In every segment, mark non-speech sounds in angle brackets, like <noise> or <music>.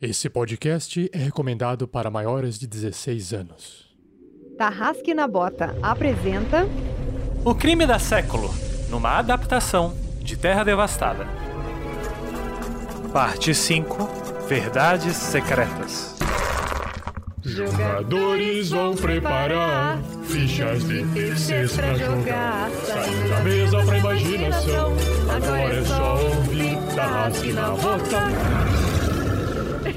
Esse podcast é recomendado para maiores de 16 anos. Tarrasque na Bota apresenta O Crime da Século, numa adaptação de Terra Devastada. Parte 5 Verdades Secretas. Jogadores vão preparar fichas difíceis pra jogar. Saindo da mesa pra imaginação. Agora é só ouvir Tarrasque na Bota.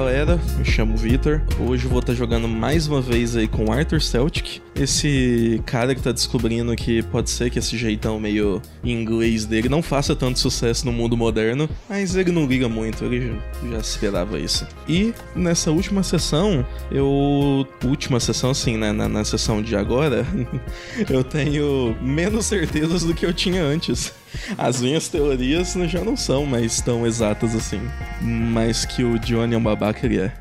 galera, me chamo Vitor. Hoje vou estar jogando mais uma vez aí com Arthur Celtic, esse cara que tá descobrindo que pode ser que esse jeitão meio inglês dele não faça tanto sucesso no mundo moderno, mas ele não liga muito, ele já, já esperava isso. E nessa última sessão, eu. Última sessão, assim, né? Na, na sessão de agora, <laughs> eu tenho menos certezas do que eu tinha antes. As minhas teorias já não são mais tão exatas assim. Mas que o Johnny é um babaca, ele é.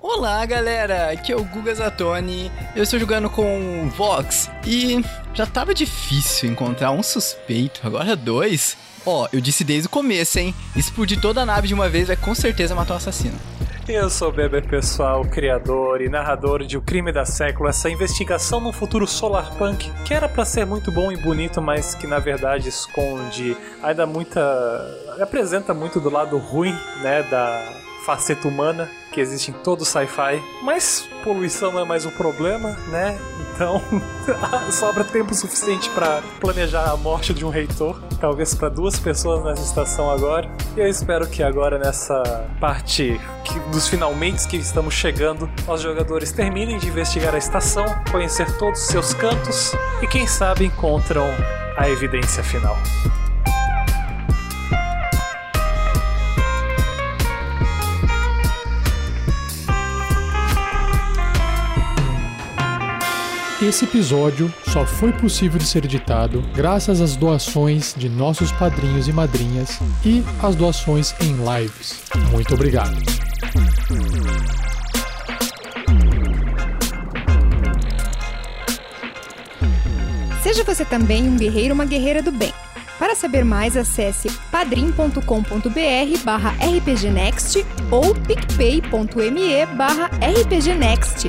Olá galera, aqui é o Guga Zatoni, eu estou jogando com o Vox e já tava difícil encontrar um suspeito, agora dois. Ó, eu disse desde o começo, hein? Explodir toda a nave de uma vez vai com certeza matar o assassino. Eu sou o Beber Pessoal, criador e narrador de O Crime da Século, essa investigação no futuro solarpunk que era pra ser muito bom e bonito, mas que na verdade esconde ainda muita. apresenta muito do lado ruim, né, da faceta humana que existe em todo sci-fi. Mas poluição não é mais um problema, né? Então <laughs> sobra tempo suficiente para planejar a morte de um reitor, talvez para duas pessoas nessa estação agora. E eu espero que agora nessa parte que, dos finalmente que estamos chegando, os jogadores terminem de investigar a estação, conhecer todos os seus cantos e quem sabe encontram a evidência final. Esse episódio só foi possível de ser editado graças às doações de nossos padrinhos e madrinhas e às doações em lives. Muito obrigado. Seja você também um guerreiro ou uma guerreira do bem. Para saber mais, acesse padrim.com.br barra rpgnext ou picpay.me barra rpgnext.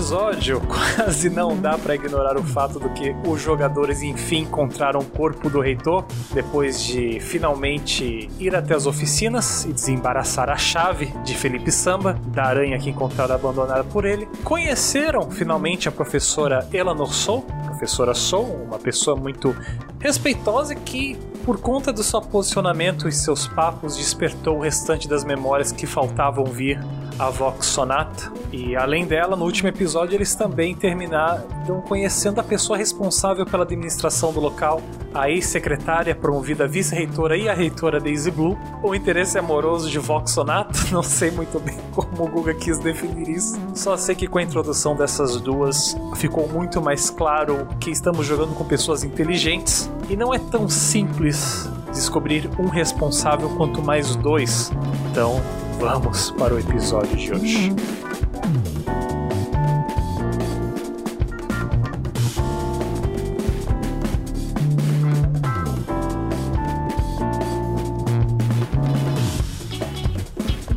Episódio, <laughs> quase não dá pra ignorar o fato do que os jogadores enfim encontraram o corpo do reitor, depois de finalmente ir até as oficinas e desembaraçar a chave de Felipe Samba, da aranha que encontraram abandonada por ele. Conheceram finalmente a professora Eleanor Soul, professora Soul, uma pessoa muito respeitosa que por conta do seu posicionamento e seus papos, despertou o restante das memórias que faltavam vir a Vox Sonata. E além dela, no último episódio, eles também terminaram conhecendo a pessoa responsável pela administração do local, a ex-secretária promovida vice-reitora e a reitora Daisy Blue. O interesse amoroso de Vox Sonata, <laughs> não sei muito bem como o Guga quis definir isso. Só sei que com a introdução dessas duas ficou muito mais claro que estamos jogando com pessoas inteligentes e não é tão simples descobrir um responsável quanto mais dois. Então, vamos para o episódio de hoje.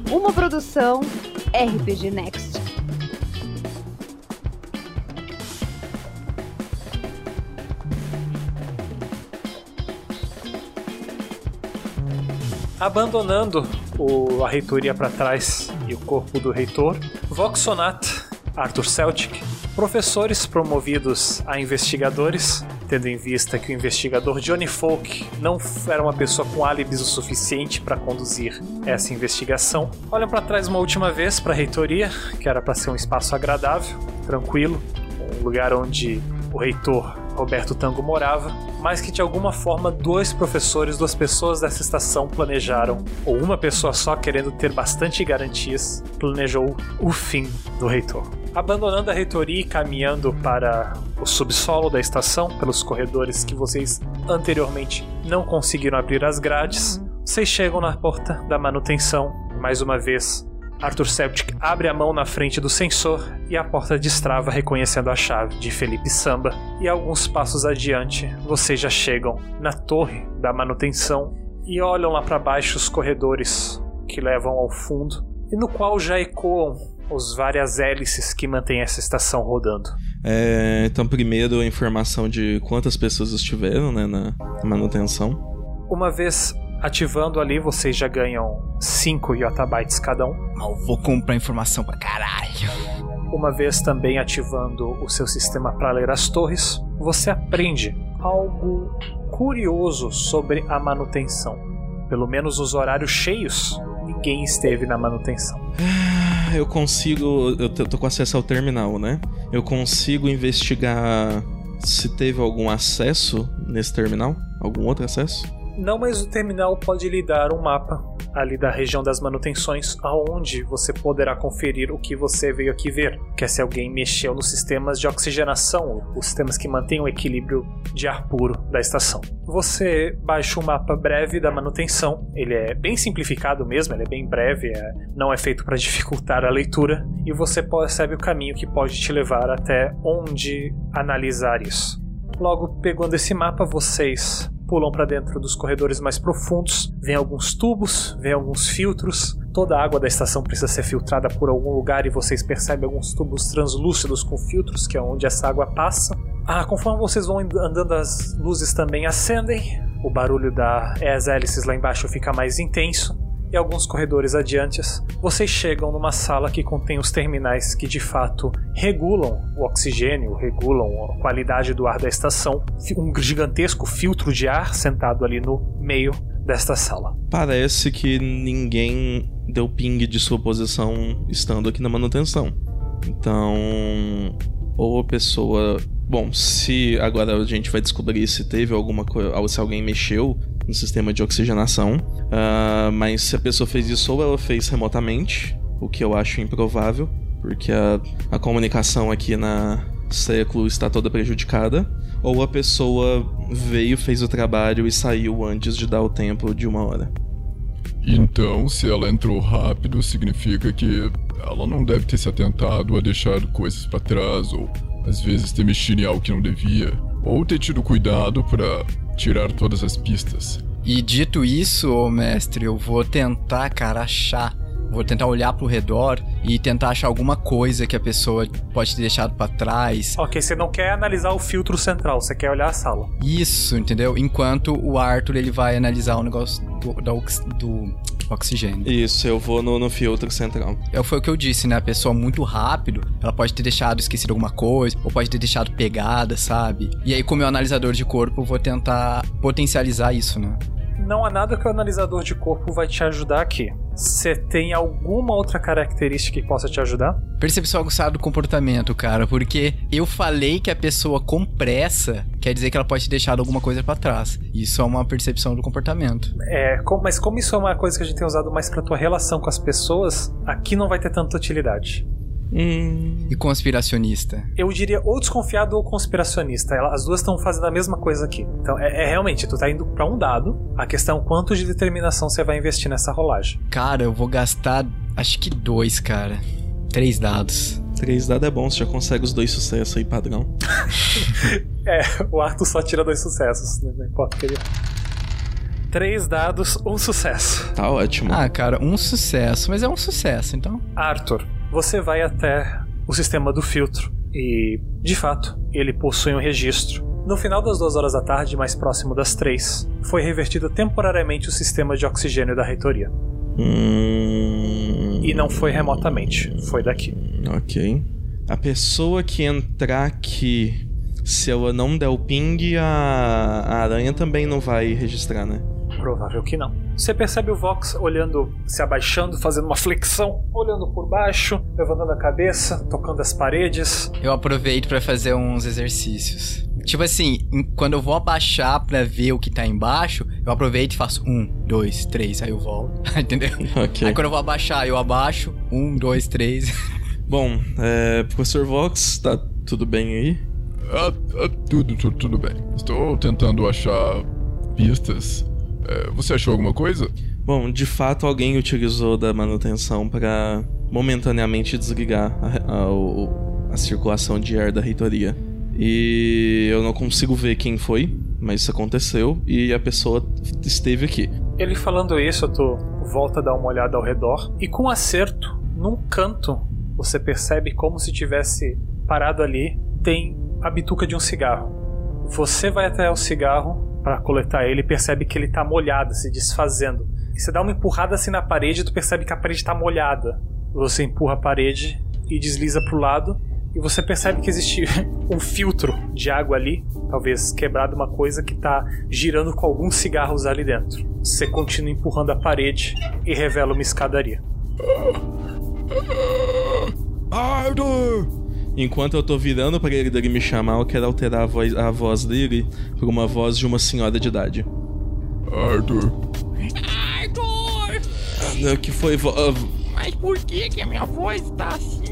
Uma produção RPG Next. Abandonando o, a reitoria para trás e o corpo do reitor, Voxonat, Arthur Celtic, professores promovidos a investigadores tendo em vista que o investigador Johnny Folk não era uma pessoa com álibis o suficiente para conduzir essa investigação. Olham para trás uma última vez para a reitoria, que era para ser um espaço agradável, tranquilo, um lugar onde o reitor Roberto Tango morava, mas que de alguma forma dois professores, duas pessoas dessa estação planejaram, ou uma pessoa só querendo ter bastante garantias, planejou o fim do reitor. Abandonando a reitoria e caminhando para o subsolo da estação, pelos corredores que vocês anteriormente não conseguiram abrir as grades, vocês chegam na porta da manutenção. Mais uma vez, Arthur Celtic abre a mão na frente do sensor e a porta destrava reconhecendo a chave de Felipe Samba. E alguns passos adiante, vocês já chegam na torre da manutenção e olham lá para baixo os corredores que levam ao fundo e no qual já ecoam os várias hélices que mantêm essa estação rodando. É, então, primeiro, a informação de quantas pessoas estiveram né, na manutenção. Uma vez ativando ali, vocês já ganham 5 yottabytes cada um. Mal vou comprar informação pra caralho. Uma vez também ativando o seu sistema para ler as torres, você aprende algo curioso sobre a manutenção. Pelo menos nos horários cheios, ninguém esteve na manutenção. Ah, Eu consigo. Eu tô com acesso ao terminal, né? Eu consigo investigar se teve algum acesso nesse terminal? Algum outro acesso? Não, mas o terminal pode lhe dar um mapa ali da região das manutenções, aonde você poderá conferir o que você veio aqui ver, que é se alguém mexeu nos sistemas de oxigenação, os sistemas que mantêm o equilíbrio de ar puro da estação. Você baixa um mapa breve da manutenção, ele é bem simplificado mesmo, ele é bem breve, é- não é feito para dificultar a leitura, e você percebe o caminho que pode te levar até onde analisar isso. Logo, pegando esse mapa, vocês pulam para dentro dos corredores mais profundos, vem alguns tubos, vem alguns filtros. Toda a água da estação precisa ser filtrada por algum lugar e vocês percebem alguns tubos translúcidos com filtros, que é onde essa água passa. Ah, conforme vocês vão andando, as luzes também acendem. O barulho das hélices lá embaixo fica mais intenso e alguns corredores adiante, vocês chegam numa sala que contém os terminais que de fato regulam o oxigênio, regulam a qualidade do ar da estação. Um gigantesco filtro de ar sentado ali no meio desta sala. Parece que ninguém deu ping de sua posição estando aqui na manutenção. Então, ou a pessoa. Bom, se agora a gente vai descobrir se teve alguma coisa. se alguém mexeu no sistema de oxigenação. ah, mas se a pessoa fez isso ou ela fez remotamente, o que eu acho improvável, porque a, a comunicação aqui na século está toda prejudicada. Ou a pessoa veio, fez o trabalho e saiu antes de dar o tempo de uma hora. Então, se ela entrou rápido, significa que ela não deve ter se atentado a deixar coisas pra trás, ou às vezes ter mexido em algo que não devia, ou ter tido cuidado pra tirar todas as pistas. E dito isso, ô mestre, eu vou tentar, cara, achar. Vou tentar olhar pro redor e tentar achar alguma coisa que a pessoa pode ter deixado pra trás. Ok, você não quer analisar o filtro central, você quer olhar a sala. Isso, entendeu? Enquanto o Arthur ele vai analisar o negócio do, da ox- do oxigênio. Isso, eu vou no, no filtro central. É, foi o que eu disse, né? A pessoa muito rápido, ela pode ter deixado esquecido alguma coisa, ou pode ter deixado pegada, sabe? E aí, como é o analisador de corpo, eu vou tentar potencializar isso, né? Não há nada que o analisador de corpo vai te ajudar aqui. Você tem alguma outra característica que possa te ajudar? Percepção aguçada do comportamento, cara, porque eu falei que a pessoa com pressa quer dizer que ela pode ter deixado alguma coisa pra trás. Isso é uma percepção do comportamento. É, mas como isso é uma coisa que a gente tem usado mais pra tua relação com as pessoas, aqui não vai ter tanta utilidade. Hum. E conspiracionista. Eu diria ou desconfiado ou conspiracionista. Ela- As duas estão fazendo a mesma coisa aqui. Então, é, é realmente, tu tá indo pra um dado. A questão é quanto de determinação você vai investir nessa rolagem. Cara, eu vou gastar acho que dois, cara. Três dados. Três dados é bom, você já consegue os dois sucessos aí, padrão. <laughs> É, o Arthur só tira dois sucessos, né? Não importa o que ele. Três dados, um sucesso. Tá ótimo. Ah, cara, um sucesso, mas é um sucesso, então. Arthur, você vai até o sistema do filtro e, de fato, ele possui um registro. No final das duas horas da tarde, mais próximo das três, foi revertido temporariamente o sistema de oxigênio da reitoria. Hum. E não foi remotamente, foi daqui. Ok. A pessoa que entrar aqui Se ela não der o ping, a, a aranha também não vai registrar, né? Provável que não. Você percebe o Vox olhando, se abaixando, fazendo uma flexão, olhando por baixo, levantando a cabeça, tocando as paredes. Eu aproveito pra fazer uns exercícios. Tipo assim, quando eu vou abaixar pra ver o que tá embaixo, eu aproveito e faço um, dois, três, aí eu volto. <laughs> Entendeu? Ok. Aí quando eu vou abaixar, eu abaixo, um, dois, três. <laughs> Bom, é, professor Vox, tá tudo bem aí? Ah, ah, tudo, tudo, tudo bem. Estou tentando achar pistas. É, você achou alguma coisa? Bom, de fato alguém utilizou da manutenção para momentaneamente desligar a, a- a circulação de ar da reitoria. E eu não consigo ver quem foi, mas isso aconteceu e a pessoa esteve aqui. Ele falando isso, tu volta a dar uma olhada ao redor e com acerto, num canto, você percebe como se tivesse parado ali, tem a bituca de um cigarro. Você vai até o cigarro para coletar ele e percebe que ele tá molhado, se desfazendo. E você dá uma empurrada assim na parede e tu percebe que a parede tá molhada. Você empurra a parede e desliza pro lado e você percebe que existe <laughs> um filtro de água ali, talvez quebrado uma coisa que tá girando com alguns cigarros ali dentro. Você continua empurrando a parede e revela uma escadaria. Arthur! Enquanto eu tô virando para ele dele me chamar, eu quero alterar a voz, a voz dele por uma voz de uma senhora de idade. Arthur! Ah, Que foi. vo- ah, Mas por que que a minha voz tá assim?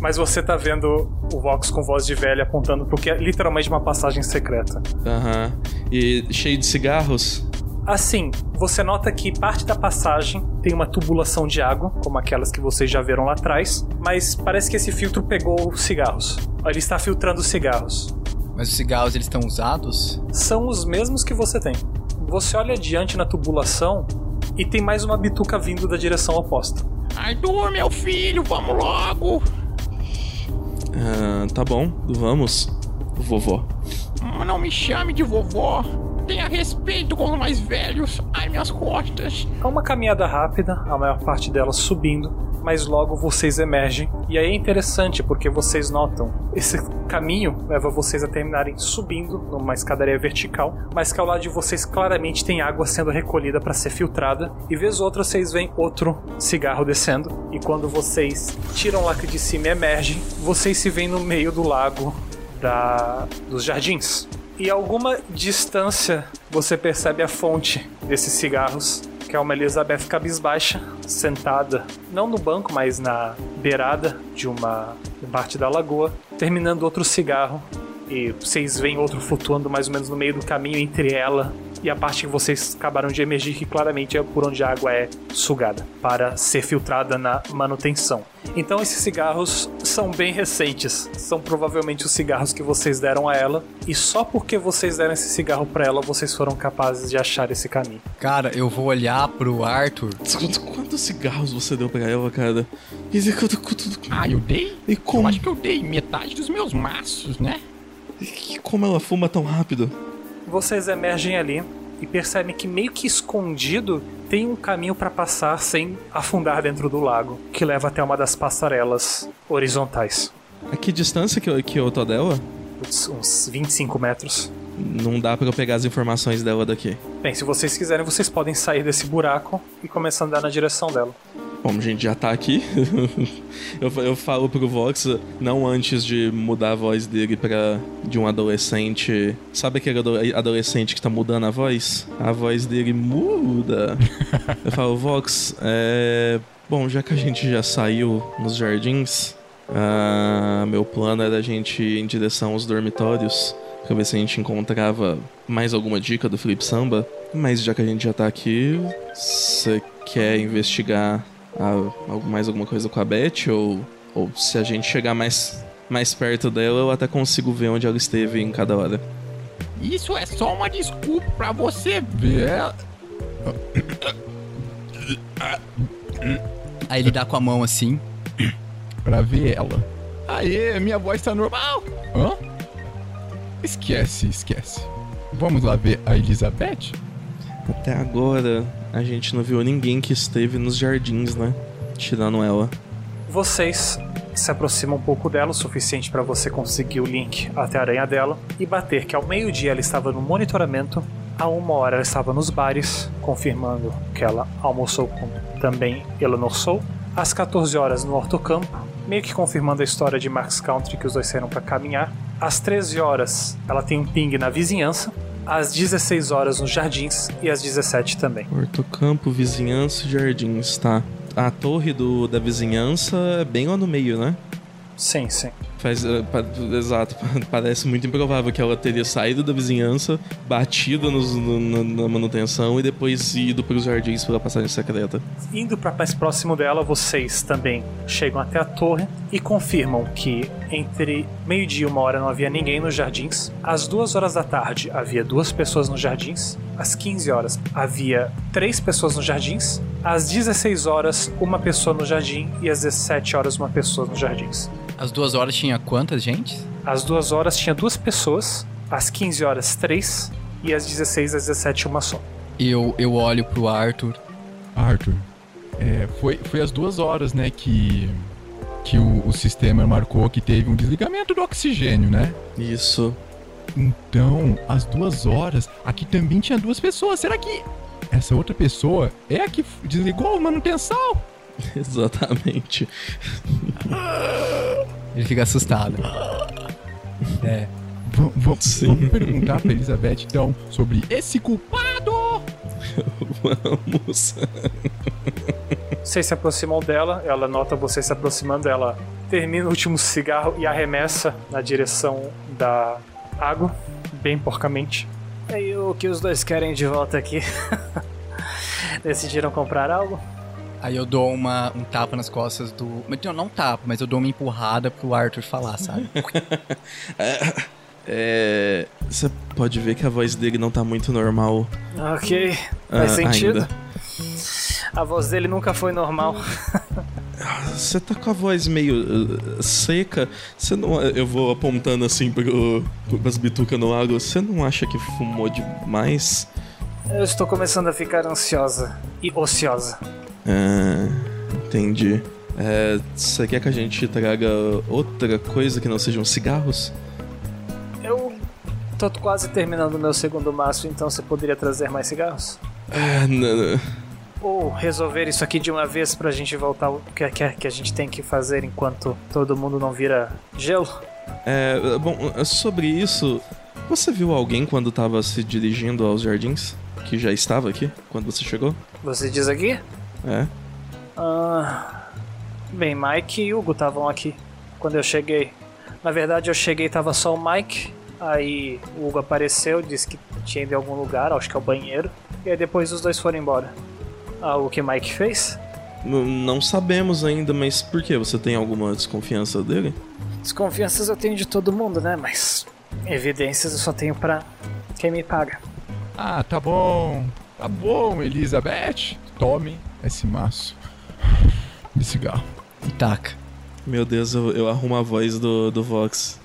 Mas você tá vendo o Vox com voz de velha apontando pro que é literalmente uma passagem secreta. Aham. E cheio de cigarros? Assim, você nota que parte da passagem tem uma tubulação de água, como aquelas que vocês já viram lá atrás, mas parece que esse filtro pegou os cigarros. Ele está filtrando os cigarros. Mas os cigarros, eles estão usados? São os mesmos que você tem. Você olha adiante na tubulação e tem mais uma bituca vindo da direção oposta. Arthur, meu filho, vamos logo! Ah, tá bom, vamos. Vovó. Não me chame de vovó. Tenha respeito com os mais velhos. Ai, minhas costas. É uma caminhada rápida, a maior parte dela subindo, mas logo vocês emergem. E aí é interessante porque vocês notam esse caminho leva vocês a terminarem subindo numa escadaria vertical, mas que ao lado de vocês claramente tem água sendo recolhida para ser filtrada. E vez outra vocês veem outro cigarro descendo. E quando vocês tiram lacre de cima e emergem, vocês se veem no meio do lago da dos jardins. E alguma distância você percebe a fonte desses cigarros, que é uma Elizabeth cabisbaixa, sentada, não no banco, mas na beirada de uma parte da lagoa, terminando outro cigarro. E vocês veem outro flutuando mais ou menos no meio do caminho entre ela e a parte que vocês acabaram de emergir, que claramente é por onde a água é sugada para ser filtrada na manutenção. Então esses cigarros são bem recentes, são provavelmente os cigarros que vocês deram a ela, e só porque vocês deram esse cigarro para ela, vocês foram capazes de achar esse caminho. Cara, eu vou olhar pro Arthur. Quantos, quantos cigarros você deu pra ela, cara? E, de- quanto- quanto- Ah, eu dei? e Eu como, acho que eu dei metade dos meus maços, né? e como ela fuma tão rápido? Vocês emergem ali e percebem que meio que escondido tem um caminho para passar sem afundar dentro do lago, que leva até uma das passarelas horizontais. A que distância que eu, que eu tô dela? Putz, Uns 25 metros. Não dá pra eu pegar as informações dela daqui. Bem, se vocês quiserem, vocês podem sair desse buraco e começar a andar na direção dela. Bom, a gente já tá aqui. <laughs> eu, eu falo pro Vox, não antes de mudar a voz dele pra de um adolescente. Sabe aquele ado- adolescente que tá mudando a voz? A voz dele muda. <laughs> eu falo, Vox, é. Bom, já que a gente já saiu nos jardins, ah, meu plano era a gente ir em direção aos dormitórios pra ver se a gente encontrava mais alguma dica do Flip Samba. Mas já que a gente já tá aqui, você quer investigar a- algo- mais alguma coisa com a Beth? Ou, ou se a gente chegar mais, mais perto dela, eu até consigo ver onde ela esteve em cada hora. Isso é só uma desculpa pra você ver. Aí ele dá com a mão assim. Pra ver ela. Aê, minha voz tá normal. Hã? Esquece, esquece. Vamos lá ver a Elizabeth? Até agora, a gente não viu ninguém que esteve nos jardins, né? Tirando ela. Vocês se aproxima um pouco dela, o suficiente para você conseguir o link até a aranha dela e bater que ao meio-dia ela estava no monitoramento, a uma hora ela estava nos bares, confirmando que ela almoçou com também Eleanor Soul, às 14 horas no Hortocampo, meio que confirmando a história de Max Country que os dois saíram para caminhar. Às 13 horas ela tem um ping na vizinhança, às 16 horas nos jardins e às 17 também. Hortocampo, vizinhança e jardins, tá. A torre do, da vizinhança é bem lá no meio, né? Sim, sim. Faz, uh, pa- exato, <laughs> parece muito improvável que ela teria saído da vizinhança, batido nos- no- no- na manutenção e depois ido para os jardins pela passagem secreta. Indo para mais próximo dela, vocês também chegam até a torre e confirmam que entre meio-dia e uma hora não havia ninguém nos jardins. Às duas horas da tarde havia duas pessoas nos jardins. Às 15 horas havia três pessoas nos jardins. Às 16 horas, uma pessoa no jardim. E às 17 horas, uma pessoa nos jardins. Às duas horas tinha quantas, gente? Às duas horas tinha duas pessoas. Às 15 horas, três. E às 16 às 17, uma só. Eu, eu olho pro Arthur. Arthur, é, foi, foi às duas horas, né, que, que o, o sistema marcou que teve um desligamento do oxigênio, né? Isso. Então, às duas horas, aqui também tinha duas pessoas. Será que essa outra pessoa é a que desligou a manutenção? <laughs> Exatamente. Ele fica assustado. É. V- vamos perguntar pra Elizabeth, então, sobre esse culpado. Vamos. Vocês se aproximam dela, ela nota vocês se aproximando, ela termina o último cigarro e arremessa na direção da água, bem porcamente. E o que os dois querem de volta aqui? <laughs> Decidiram comprar algo? Aí eu dou uma, um tapa nas costas do. Mas não, não tapa, mas eu dou uma empurrada pro Arthur falar, sabe? <laughs> É. Você pode ver que a voz dele não tá muito normal. Ok, faz ah, sentido. ainda. A voz dele nunca foi normal. <laughs> Você tá com a voz meio uh, seca. Você não. Eu vou apontando assim pro, pro, pras bitucas no água. Você não acha que fumou demais? Eu estou começando a ficar ansiosa e ociosa. Ah, entendi. É, Você quer que a gente traga outra coisa que não sejam cigarros? Eu tô quase terminando o meu segundo maço, então você poderia trazer mais cigarros? Ah, n- Ou resolver isso aqui de uma vez pra gente voltar ao que, que, que a gente tem que fazer enquanto todo mundo não vira gelo? é, bom, sobre isso, você viu alguém quando tava se dirigindo aos jardins? Que já estava aqui quando você chegou? Você diz aqui? É. Ah, bem, Mike e Hugo estavam aqui quando eu cheguei. Na verdade, eu cheguei e tava só o Mike. Aí o Hugo apareceu, disse que tinha ido em algum lugar, acho que é o banheiro. E aí depois os dois foram embora. Ah, o que Mike fez? N- não sabemos ainda, mas por que? Você tem alguma desconfiança dele? Desconfianças eu tenho de todo mundo, né? Mas evidências eu só tenho pra quem me paga. Ah, tá bom. Tá bom, Elizabeth. Tome esse maço de cigarro. E taca. Meu Deus, eu, eu arrumo a voz do, do Vox.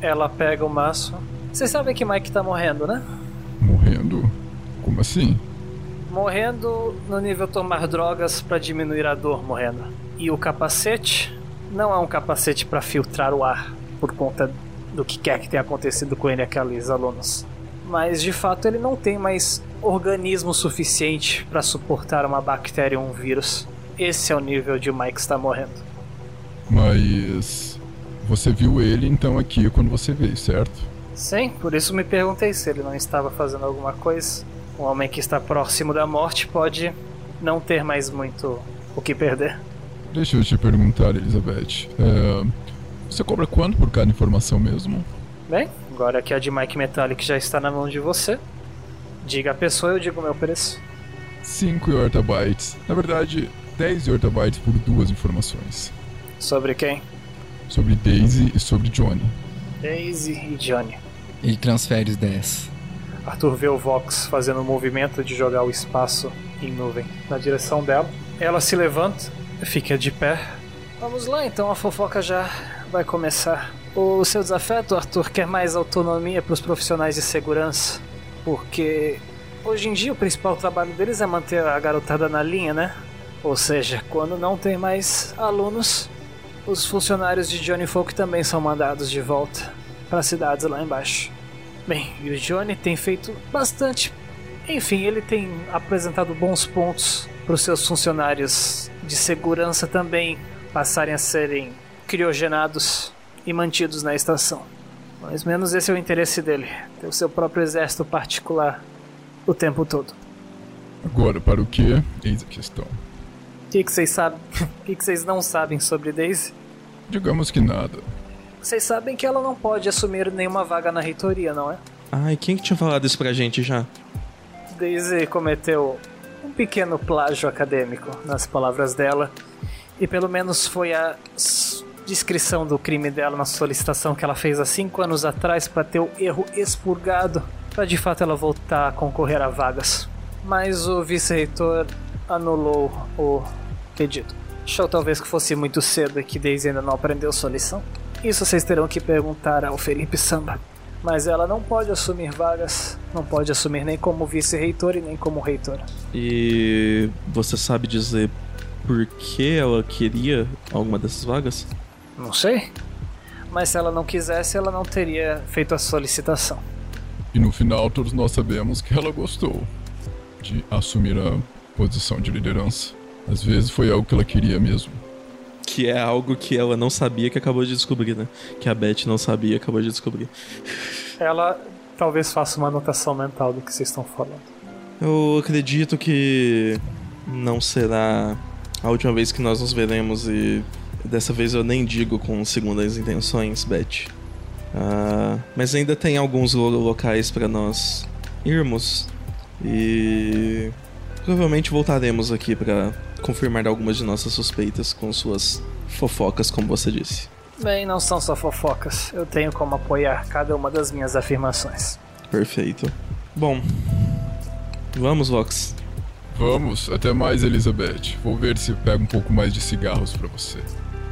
Ela pega o maço. Vocês sabem que Mike tá morrendo, né? Morrendo? Como assim? Morrendo no nível tomar drogas pra diminuir a dor morrendo. E o capacete não é um capacete pra filtrar o ar por conta do que quer que tenha acontecido com ele e aqueles alunos. Mas de fato ele não tem mais organismo suficiente pra suportar uma bactéria ou um vírus. Esse é o nível de Mike está morrendo. Mas. Você viu ele então aqui quando você veio, certo? Sim, por isso me perguntei se ele não estava fazendo alguma coisa. Um homem que está próximo da morte pode não ter mais muito o que perder. Deixa eu te perguntar, Elizabeth. É, Você cobra quanto por cada informação mesmo? Bem, agora que a de Mike Metallic já está na mão de você, diga a pessoa eu digo o meu preço. 5 yortabytes. Na verdade, 10 yortabytes por duas informações. Sobre quem? Sobre Daisy e sobre Johnny. Daisy e Johnny. Ele transfere os 10. Arthur vê o Vox fazendo o movimento de jogar o espaço em nuvem na direção dela. Ela se levanta, fica de pé. Vamos lá então, a fofoca já vai começar. O seu desafeto, Arthur, quer mais autonomia para os profissionais de segurança, porque hoje em dia o principal trabalho deles é manter a garotada na linha, né? Ou seja, quando não tem mais alunos, os funcionários de Johnny Folk também são mandados de volta para as cidades lá embaixo. Bem, e o Johnny tem feito bastante. Enfim, ele tem apresentado bons pontos para os seus funcionários de segurança também passarem a serem criogenados e mantidos na estação. Mas menos esse é o interesse dele, ter o seu próprio exército particular o tempo todo. Agora, para o que? Eis a questão. O que, que vocês sabem? <laughs> O que, que vocês não sabem sobre Daisy? Digamos que nada. Vocês sabem que ela não pode assumir nenhuma vaga na reitoria, não é? Ai, quem que tinha falado isso pra gente já? Daisy cometeu um pequeno plágio acadêmico, nas palavras dela, e pelo menos foi a descrição do crime dela na solicitação que ela fez há cinco anos atrás para ter o erro expurgado, para de fato ela voltar a concorrer a vagas. Mas o vice-reitor anulou o pedido. Achou talvez que fosse muito cedo e que Daisy ainda não aprendeu sua lição. Isso vocês terão que perguntar ao Felipe Samba. Mas ela não pode assumir vagas, não pode assumir nem como vice-reitor e nem como reitor. E você sabe dizer por que ela queria alguma dessas vagas? Não sei. Mas se ela não quisesse, ela não teria feito a solicitação. E no final, todos nós sabemos que ela gostou de assumir a posição de liderança. Às vezes foi algo que ela queria mesmo. Que é algo que ela não sabia que acabou de descobrir, né? Que a Beth não sabia e acabou de descobrir. Ela talvez faça uma anotação mental do que vocês estão falando. Eu acredito que não será a última vez que nós nos veremos e dessa vez eu nem digo com segundas intenções, Beth. Ah, mas ainda tem alguns lo- locais para nós irmos e provavelmente voltaremos aqui para confirmar algumas de nossas suspeitas com suas fofocas, como você disse. Bem, não são só fofocas. Eu tenho como apoiar cada uma das minhas afirmações. Perfeito. Bom, vamos, Vox. Vamos, até mais, Elizabeth. Vou ver se pego um pouco mais de cigarros pra você.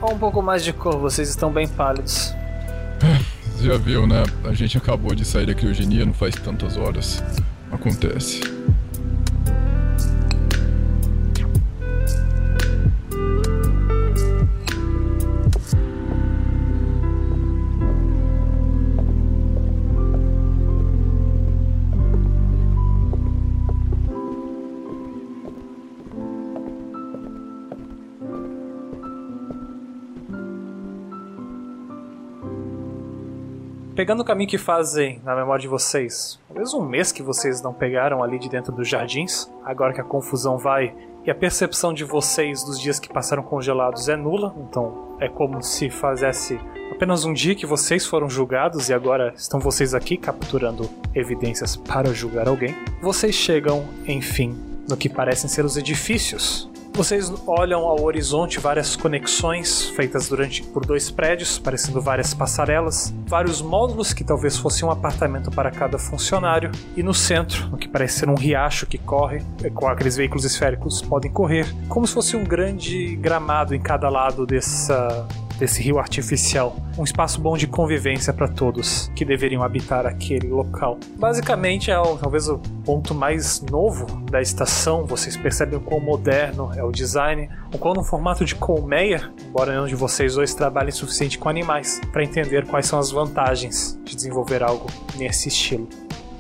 Um pouco mais de cor, vocês estão bem pálidos. <laughs> Já viu, né? A gente acabou de sair da criogenia não faz tantas horas. Acontece. Pegando o caminho que fazem na memória de vocês, talvez um mês que vocês não pegaram ali de dentro dos jardins, agora que a confusão vai e a percepção de vocês dos dias que passaram congelados é nula, então é como se fizesse apenas um dia que vocês foram julgados e agora estão vocês aqui capturando evidências para julgar alguém. Vocês chegam, enfim, no que parecem ser os edifícios vocês olham ao horizonte várias conexões feitas durante por dois prédios, parecendo várias passarelas, vários módulos que talvez fossem um apartamento para cada funcionário, e no centro, o que parece ser um riacho que corre, é, com aqueles veículos esféricos podem correr, como se fosse um grande gramado em cada lado dessa desse rio artificial, um espaço bom de convivência para todos que deveriam habitar aquele local. Basicamente é o, talvez o ponto mais novo da estação. Vocês percebem o quão moderno é o design, o quão no formato de colmeia, embora nenhum de vocês dois trabalhem o suficiente com animais para entender quais são as vantagens de desenvolver algo nesse estilo.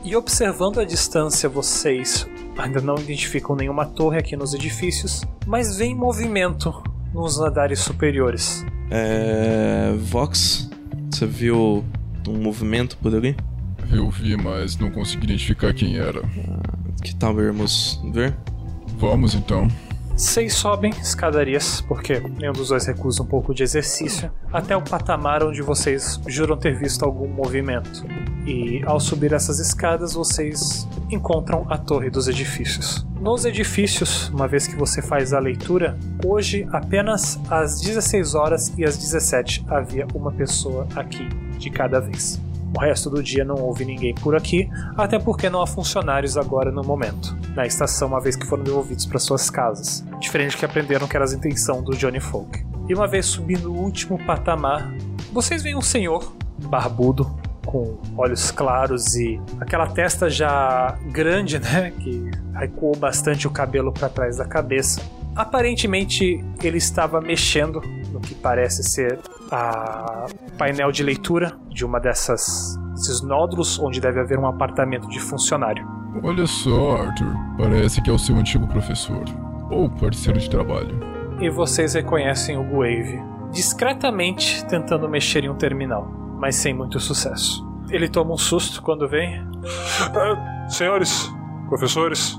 E observando a distância, vocês ainda não identificam nenhuma torre aqui nos edifícios, mas veem movimento nos andares superiores. É. Vox, você viu um movimento por ali? Eu vi, mas não consegui identificar quem era. Que tal irmos ver? Vamos então. Vocês sobem escadarias, porque nenhum dos dois recusa um pouco de exercício, até o patamar onde vocês juram ter visto algum movimento. E ao subir essas escadas, vocês encontram a torre dos edifícios. Nos edifícios, uma vez que você faz a leitura, hoje apenas às 16 horas e às 17 havia uma pessoa aqui de cada vez. O resto do dia não houve ninguém por aqui, até porque não há funcionários agora no momento, na estação, uma vez que foram devolvidos para suas casas. Diferente que aprenderam que era a intenção do Johnny Folk. E uma vez subindo o último patamar, vocês veem um senhor barbudo, com olhos claros e aquela testa já grande, né, que recuou bastante o cabelo para trás da cabeça. Aparentemente, ele estava mexendo no que parece ser a painel de leitura de uma dessas esses nódulos onde deve haver um apartamento de funcionário. Olha só, Arthur. Parece que é o seu antigo professor. Ou parceiro de trabalho. E vocês reconhecem o Guave discretamente tentando mexer em um terminal, mas sem muito sucesso. Ele toma um susto quando vem. Ah, senhores, professores,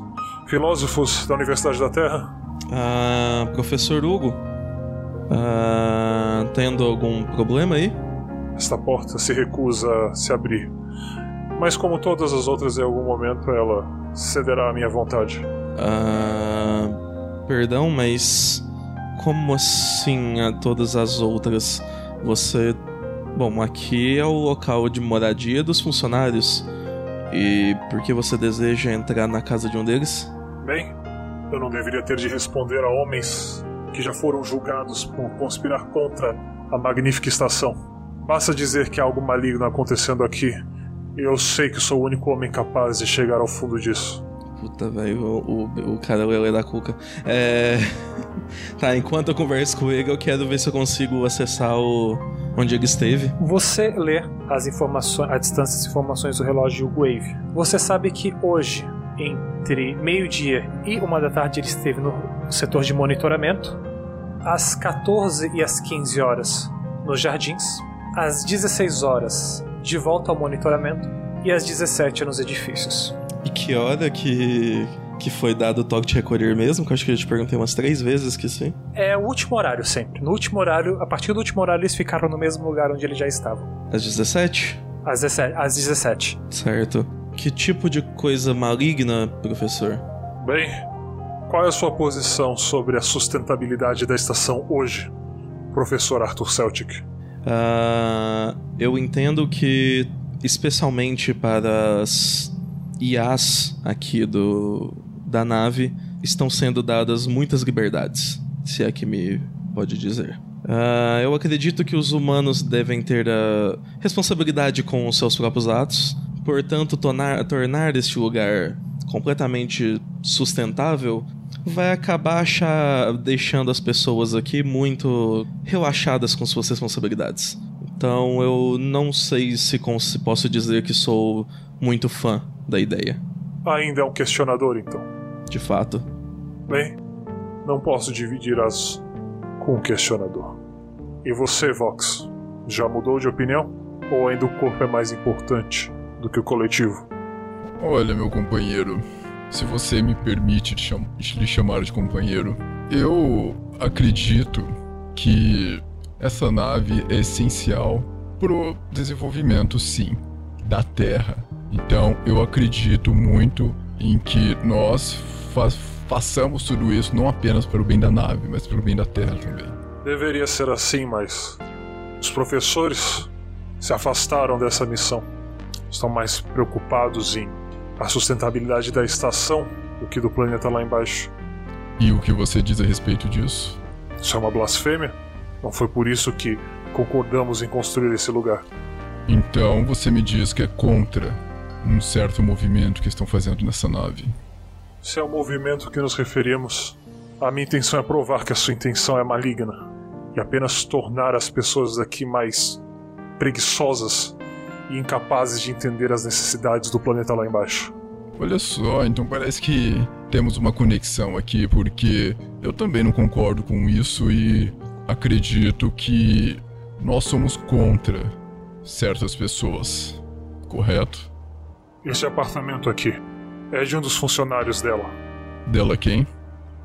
filósofos da Universidade da Terra, Ah, professor Hugo, ah, tendo algum problema aí? esta porta se recusa a se abrir. Mas como todas as outras, em algum momento ela cederá à minha vontade. Ah, perdão, mas como assim a todas as outras? Você. Bom, aqui é o local de moradia dos funcionários. E por que você deseja entrar na casa de um deles? Bem, eu não deveria ter de responder a homens que já foram julgados por conspirar contra a magnífica estação. Basta dizer que há algo maligno acontecendo aqui. Eu sei que sou o único homem capaz de chegar ao fundo disso. Puta, velho, o, o, o cara é o da Cuca. É. <laughs> Tá, enquanto eu converso com ele, eu quero ver se eu consigo acessar o. onde ele esteve. Você lê as informações, a distância das informações do relógio Wave. Você sabe que hoje, entre meio-dia e uma da tarde, ele esteve no setor de monitoramento. Às 14 e às 15 horas, nos jardins. Às 16 horas, de volta ao monitoramento. E às 17 nos edifícios. E que hora que. que foi dado o toque de recolher mesmo? Que eu acho que eu te perguntei umas três vezes, esqueci. É o último horário sempre. No último horário, a partir do último horário, eles ficaram no mesmo lugar onde eles já estavam. Às 17? Às 17. Às 17. Certo. Que tipo de coisa maligna, professor? Bem, qual é a sua posição sobre a sustentabilidade da estação hoje, professor Arthur Celtic? Ah, eu entendo que, especialmente para as IAs aqui do, da nave, estão sendo dadas muitas liberdades, se é que me pode dizer. Ah, eu acredito que os humanos devem ter a responsabilidade com os seus próprios atos, portanto, tornar, tornar este lugar completamente sustentável vai acabar achar, deixando as pessoas aqui muito relaxadas com suas responsabilidades. Então eu não sei se, posso dizer que sou muito fã da ideia, Ainda é um questionador, então. de fato. Bem, não posso dividir as com o questionador. E você, Vox, já mudou de opinião? Ou ainda o corpo é mais importante do que o coletivo? Olha, meu companheiro, se você me permite te cham- lhe chamar de companheiro, eu acredito que essa nave é essencial pro desenvolvimento, sim, da Terra. Então, eu acredito muito em que nós fa- façamos tudo isso não apenas para o bem da nave, mas para o bem da Terra também. Deveria ser assim, mas os professores se afastaram dessa missão. Estão mais preocupados em a sustentabilidade da estação do que do planeta lá embaixo. E o que você diz a respeito disso? Isso é uma blasfêmia? Não foi por isso que concordamos em construir esse lugar. Então, você me diz que é contra um certo movimento que estão fazendo nessa nave. Se é o movimento que nos referimos, a minha intenção é provar que a sua intenção é maligna e apenas tornar as pessoas daqui mais preguiçosas e incapazes de entender as necessidades do planeta lá embaixo. Olha só, então parece que temos uma conexão aqui, porque eu também não concordo com isso e acredito que nós somos contra certas pessoas, correto? Esse apartamento aqui é de um dos funcionários dela, Dela quem?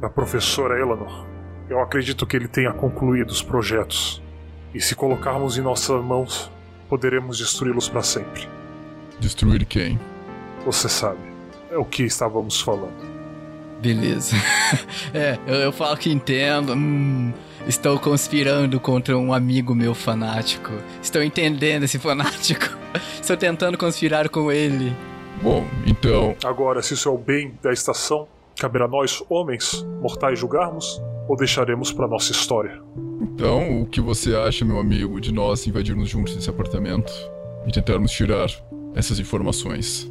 da professora Eleanor. Eu acredito que ele tenha concluído os projetos. E se colocarmos em nossas mãos, poderemos destruí-los para sempre. Destruir quem? Você sabe, é o que estávamos falando. Beleza. <laughs> é, eu, eu falo que entendo. Hum, estou conspirando contra um amigo meu fanático. Estou entendendo esse fanático. <laughs> Estou tentando conspirar com ele. Bom, então, Agora, se isso é o bem da estação, caberá nós, homens, mortais, julgarmos ou deixaremos para nossa história? então o que você acha, meu amigo, de nós invadirmos juntos esse apartamento e tentarmos tirar essas informações?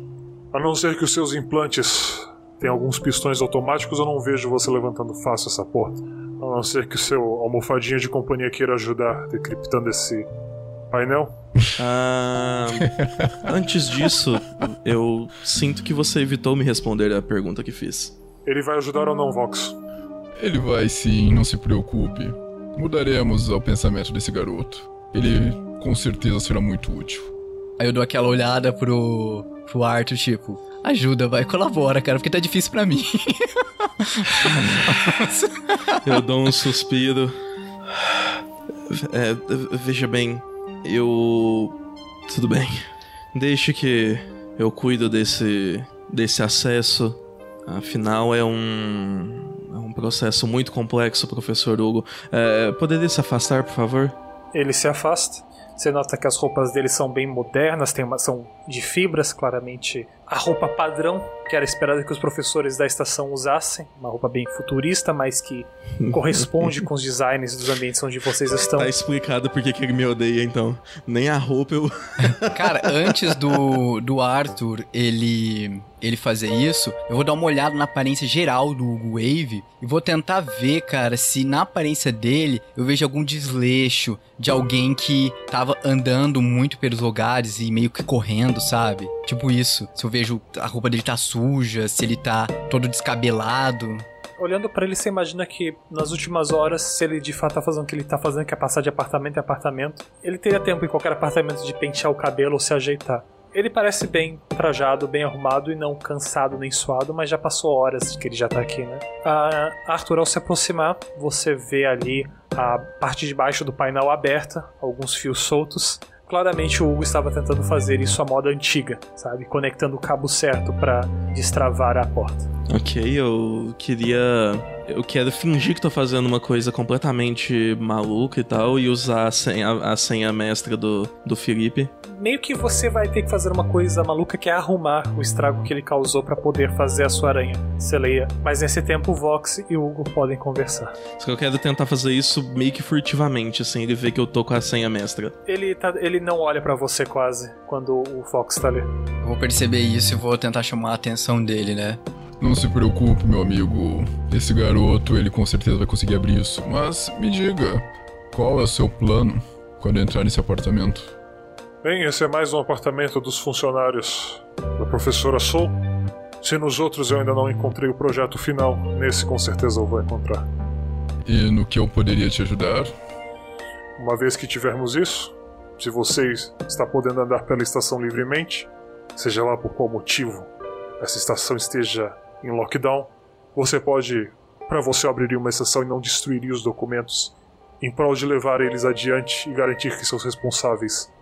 A não ser que os seus implantes tem alguns pistões automáticos, eu não vejo você levantando fácil essa porta. A não ser que o seu almofadinha de companhia queira ajudar decriptando esse painel. Ah, antes disso, eu sinto que você evitou me responder a pergunta que fiz. Ele vai ajudar ou não, Vox? Ele vai sim, não se preocupe. Mudaremos o pensamento desse garoto. Ele com certeza será muito útil. Aí eu dou aquela olhada pro, pro Arthur, tipo, ajuda, vai, colabora, cara, porque tá difícil pra mim. <laughs> <laughs> Eu dou um suspiro. É, veja bem, eu. Tudo bem. Deixe que eu cuido desse, desse acesso. Afinal, é um. É um processo muito complexo, professor Hugo. É, poderia se afastar, por favor? Ele se afasta. Você nota que as roupas dele são bem modernas, tem uma, são de fibras, claramente a roupa padrão que era esperada que os professores da estação usassem, uma roupa bem futurista, mas que <laughs> corresponde com os designs dos ambientes onde vocês estão. Tá explicado porque que ele me odeia, então. Nem a roupa eu. <laughs> Cara, antes do, do Arthur ele ele fazer isso, eu vou dar uma olhada na aparência geral do Hugo Wave e vou tentar ver, cara, se na aparência dele eu vejo algum desleixo de alguém que tava andando muito pelos lugares e meio que correndo, sabe? Tipo isso. Se eu vejo a roupa dele tá suja, se ele tá todo descabelado. Olhando pra ele, você imagina que nas últimas horas, se ele de fato tá fazendo o que ele tá fazendo, que é passar de apartamento em apartamento, ele teria tempo em qualquer apartamento de pentear o cabelo ou se ajeitar. Ele parece bem trajado, bem arrumado e não cansado nem suado, mas já passou horas que ele já tá aqui, né? Ah, Arthur, ao se aproximar, você vê ali a parte de baixo do painel aberta, alguns fios soltos. Claramente o Hugo estava tentando fazer isso à moda antiga, sabe? Conectando o cabo certo para destravar a porta. Ok, eu queria. Eu quero fingir que tô fazendo uma coisa completamente maluca e tal e usar a senha, a senha mestra do, do Felipe. Meio que você vai ter que fazer uma coisa maluca que é arrumar o estrago que ele causou para poder fazer a sua aranha, Celeia. Mas nesse tempo o Vox e o Hugo podem conversar. Só que eu quero tentar fazer isso meio que furtivamente, assim, ele vê que eu tô com a senha mestra. Ele, tá, ele não olha para você quase quando o Fox tá ali. Eu vou perceber isso e vou tentar chamar a atenção dele, né? Não se preocupe, meu amigo. Esse garoto, ele com certeza vai conseguir abrir isso. Mas me diga, qual é o seu plano quando entrar nesse apartamento? Bem, esse é mais um apartamento dos funcionários da professora Soul. Se nos outros eu ainda não encontrei o projeto final, nesse com certeza eu vou encontrar. E no que eu poderia te ajudar? Uma vez que tivermos isso, se você está podendo andar pela estação livremente, seja lá por qual motivo essa estação esteja em lockdown, você pode, para você abriria uma exceção e não destruiria os documentos, em prol de levar eles adiante e garantir que seus responsáveis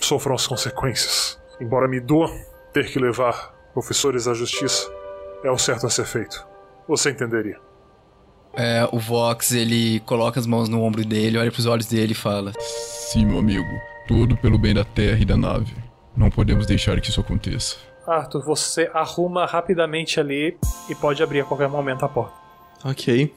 sofram as consequências. Embora me doa ter que levar professores à justiça, é o certo a ser feito. Você entenderia. É, o Vox, ele coloca as mãos no ombro dele, olha pros olhos dele e fala: Sim, meu amigo. Tudo pelo bem da Terra e da nave. Não podemos deixar que isso aconteça. Arthur, você arruma rapidamente ali e pode abrir a qualquer momento a porta. Ok.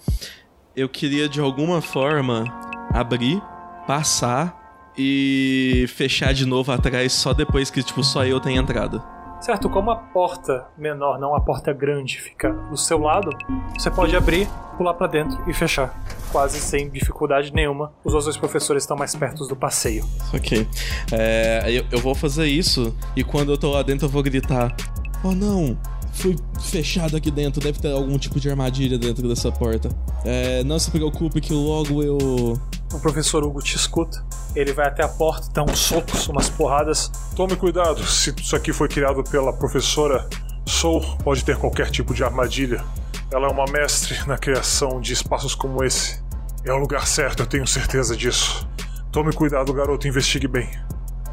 Eu queria de alguma forma abrir, passar e fechar de novo atrás só depois que, tipo, só eu tenho entrada. Certo, como a porta menor, não a porta grande, fica do seu lado, você pode abrir, pular para dentro e fechar. Quase sem dificuldade nenhuma. Os outros professores estão mais perto do passeio. Ok. É, eu, eu vou fazer isso e quando eu tô lá dentro eu vou gritar: Oh não! Fui fechado aqui dentro, deve ter algum tipo de armadilha dentro dessa porta. É, não se preocupe que logo eu o professor Hugo te escuta. Ele vai até a porta, dá uns socos, umas porradas. Tome cuidado, se isso aqui foi criado pela professora Soul, pode ter qualquer tipo de armadilha. Ela é uma mestre na criação de espaços como esse. É o lugar certo, eu tenho certeza disso. Tome cuidado, garoto, investigue bem.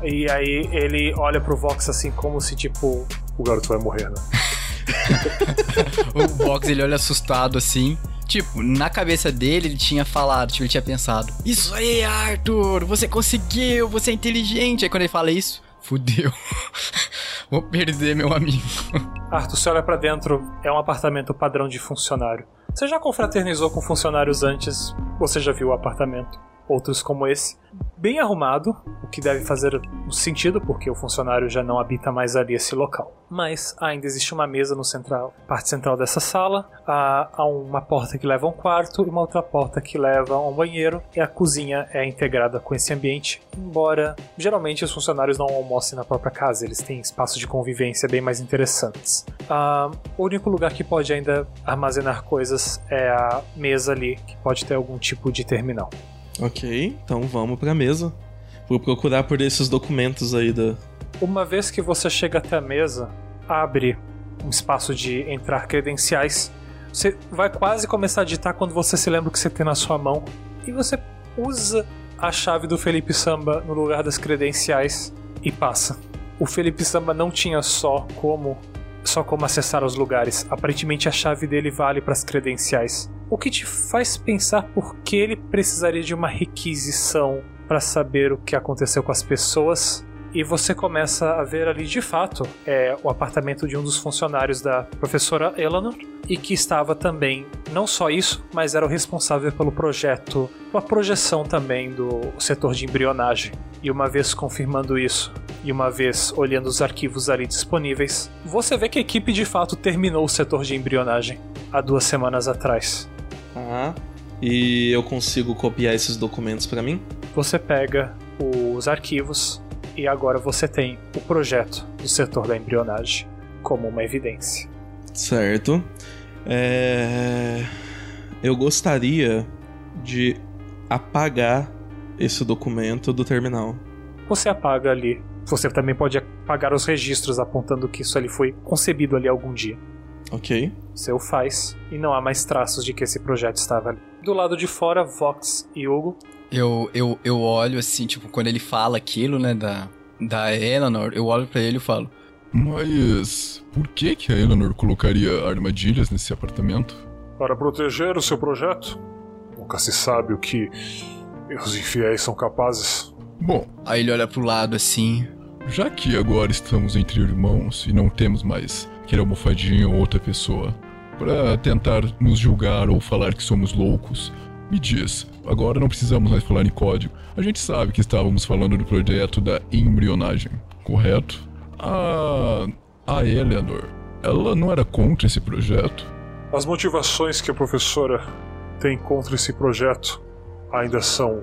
E aí ele olha pro Vox assim como se tipo. O garoto vai morrer, né? <laughs> o Vox ele olha assustado assim. Tipo, na cabeça dele, ele tinha falado, tipo, ele tinha pensado: Isso aí, Arthur, você conseguiu, você é inteligente. Aí quando ele fala isso, fudeu. <laughs> Vou perder meu amigo. Arthur, você olha para dentro, é um apartamento padrão de funcionário. Você já confraternizou com funcionários antes, você já viu o apartamento. Outros como esse. Bem arrumado, o que deve fazer sentido porque o funcionário já não habita mais ali esse local. Mas ainda existe uma mesa no central, parte central dessa sala, há, há uma porta que leva a um quarto e uma outra porta que leva a um banheiro, e a cozinha é integrada com esse ambiente, embora geralmente os funcionários não almocem na própria casa, eles têm espaços de convivência bem mais interessantes. Ah, o único lugar que pode ainda armazenar coisas é a mesa ali, que pode ter algum tipo de terminal. Ok, então vamos pra mesa. Vou procurar por esses documentos aí da. Uma vez que você chega até a mesa, abre um espaço de entrar credenciais. Você vai quase começar a digitar quando você se lembra o que você tem na sua mão. E você usa a chave do Felipe Samba no lugar das credenciais e passa. O Felipe Samba não tinha só como só como acessar os lugares. Aparentemente a chave dele vale para as credenciais. O que te faz pensar por que ele precisaria de uma requisição para saber o que aconteceu com as pessoas. E você começa a ver ali de fato é, o apartamento de um dos funcionários da professora Eleanor e que estava também, não só isso, mas era o responsável pelo projeto, pela projeção também do setor de embrionagem. E uma vez confirmando isso, e uma vez olhando os arquivos ali disponíveis, você vê que a equipe de fato terminou o setor de embrionagem há duas semanas atrás. Ah. E eu consigo copiar esses documentos para mim? Você pega os arquivos e agora você tem o projeto do setor da embrionagem como uma evidência. Certo. É... Eu gostaria de apagar esse documento do terminal. Você apaga ali. Você também pode apagar os registros apontando que isso ali foi concebido ali algum dia. Ok. Você o faz e não há mais traços de que esse projeto estava ali. Do lado de fora, Vox e Hugo. Eu, eu, eu olho assim, tipo, quando ele fala aquilo, né, da, da Eleanor, eu olho para ele e falo: Mas por que que a Eleanor colocaria armadilhas nesse apartamento? Para proteger o seu projeto. Nunca se sabe o que os infiéis são capazes. Bom, Aí ele olha pro lado assim. já que agora estamos entre irmãos e não temos mais aquele almofadinho ou outra pessoa para tentar nos julgar ou falar que somos loucos, me diz, agora não precisamos mais falar em código. A gente sabe que estávamos falando do projeto da embrionagem, correto? A. A Eleanor, ela não era contra esse projeto? As motivações que a professora tem contra esse projeto ainda são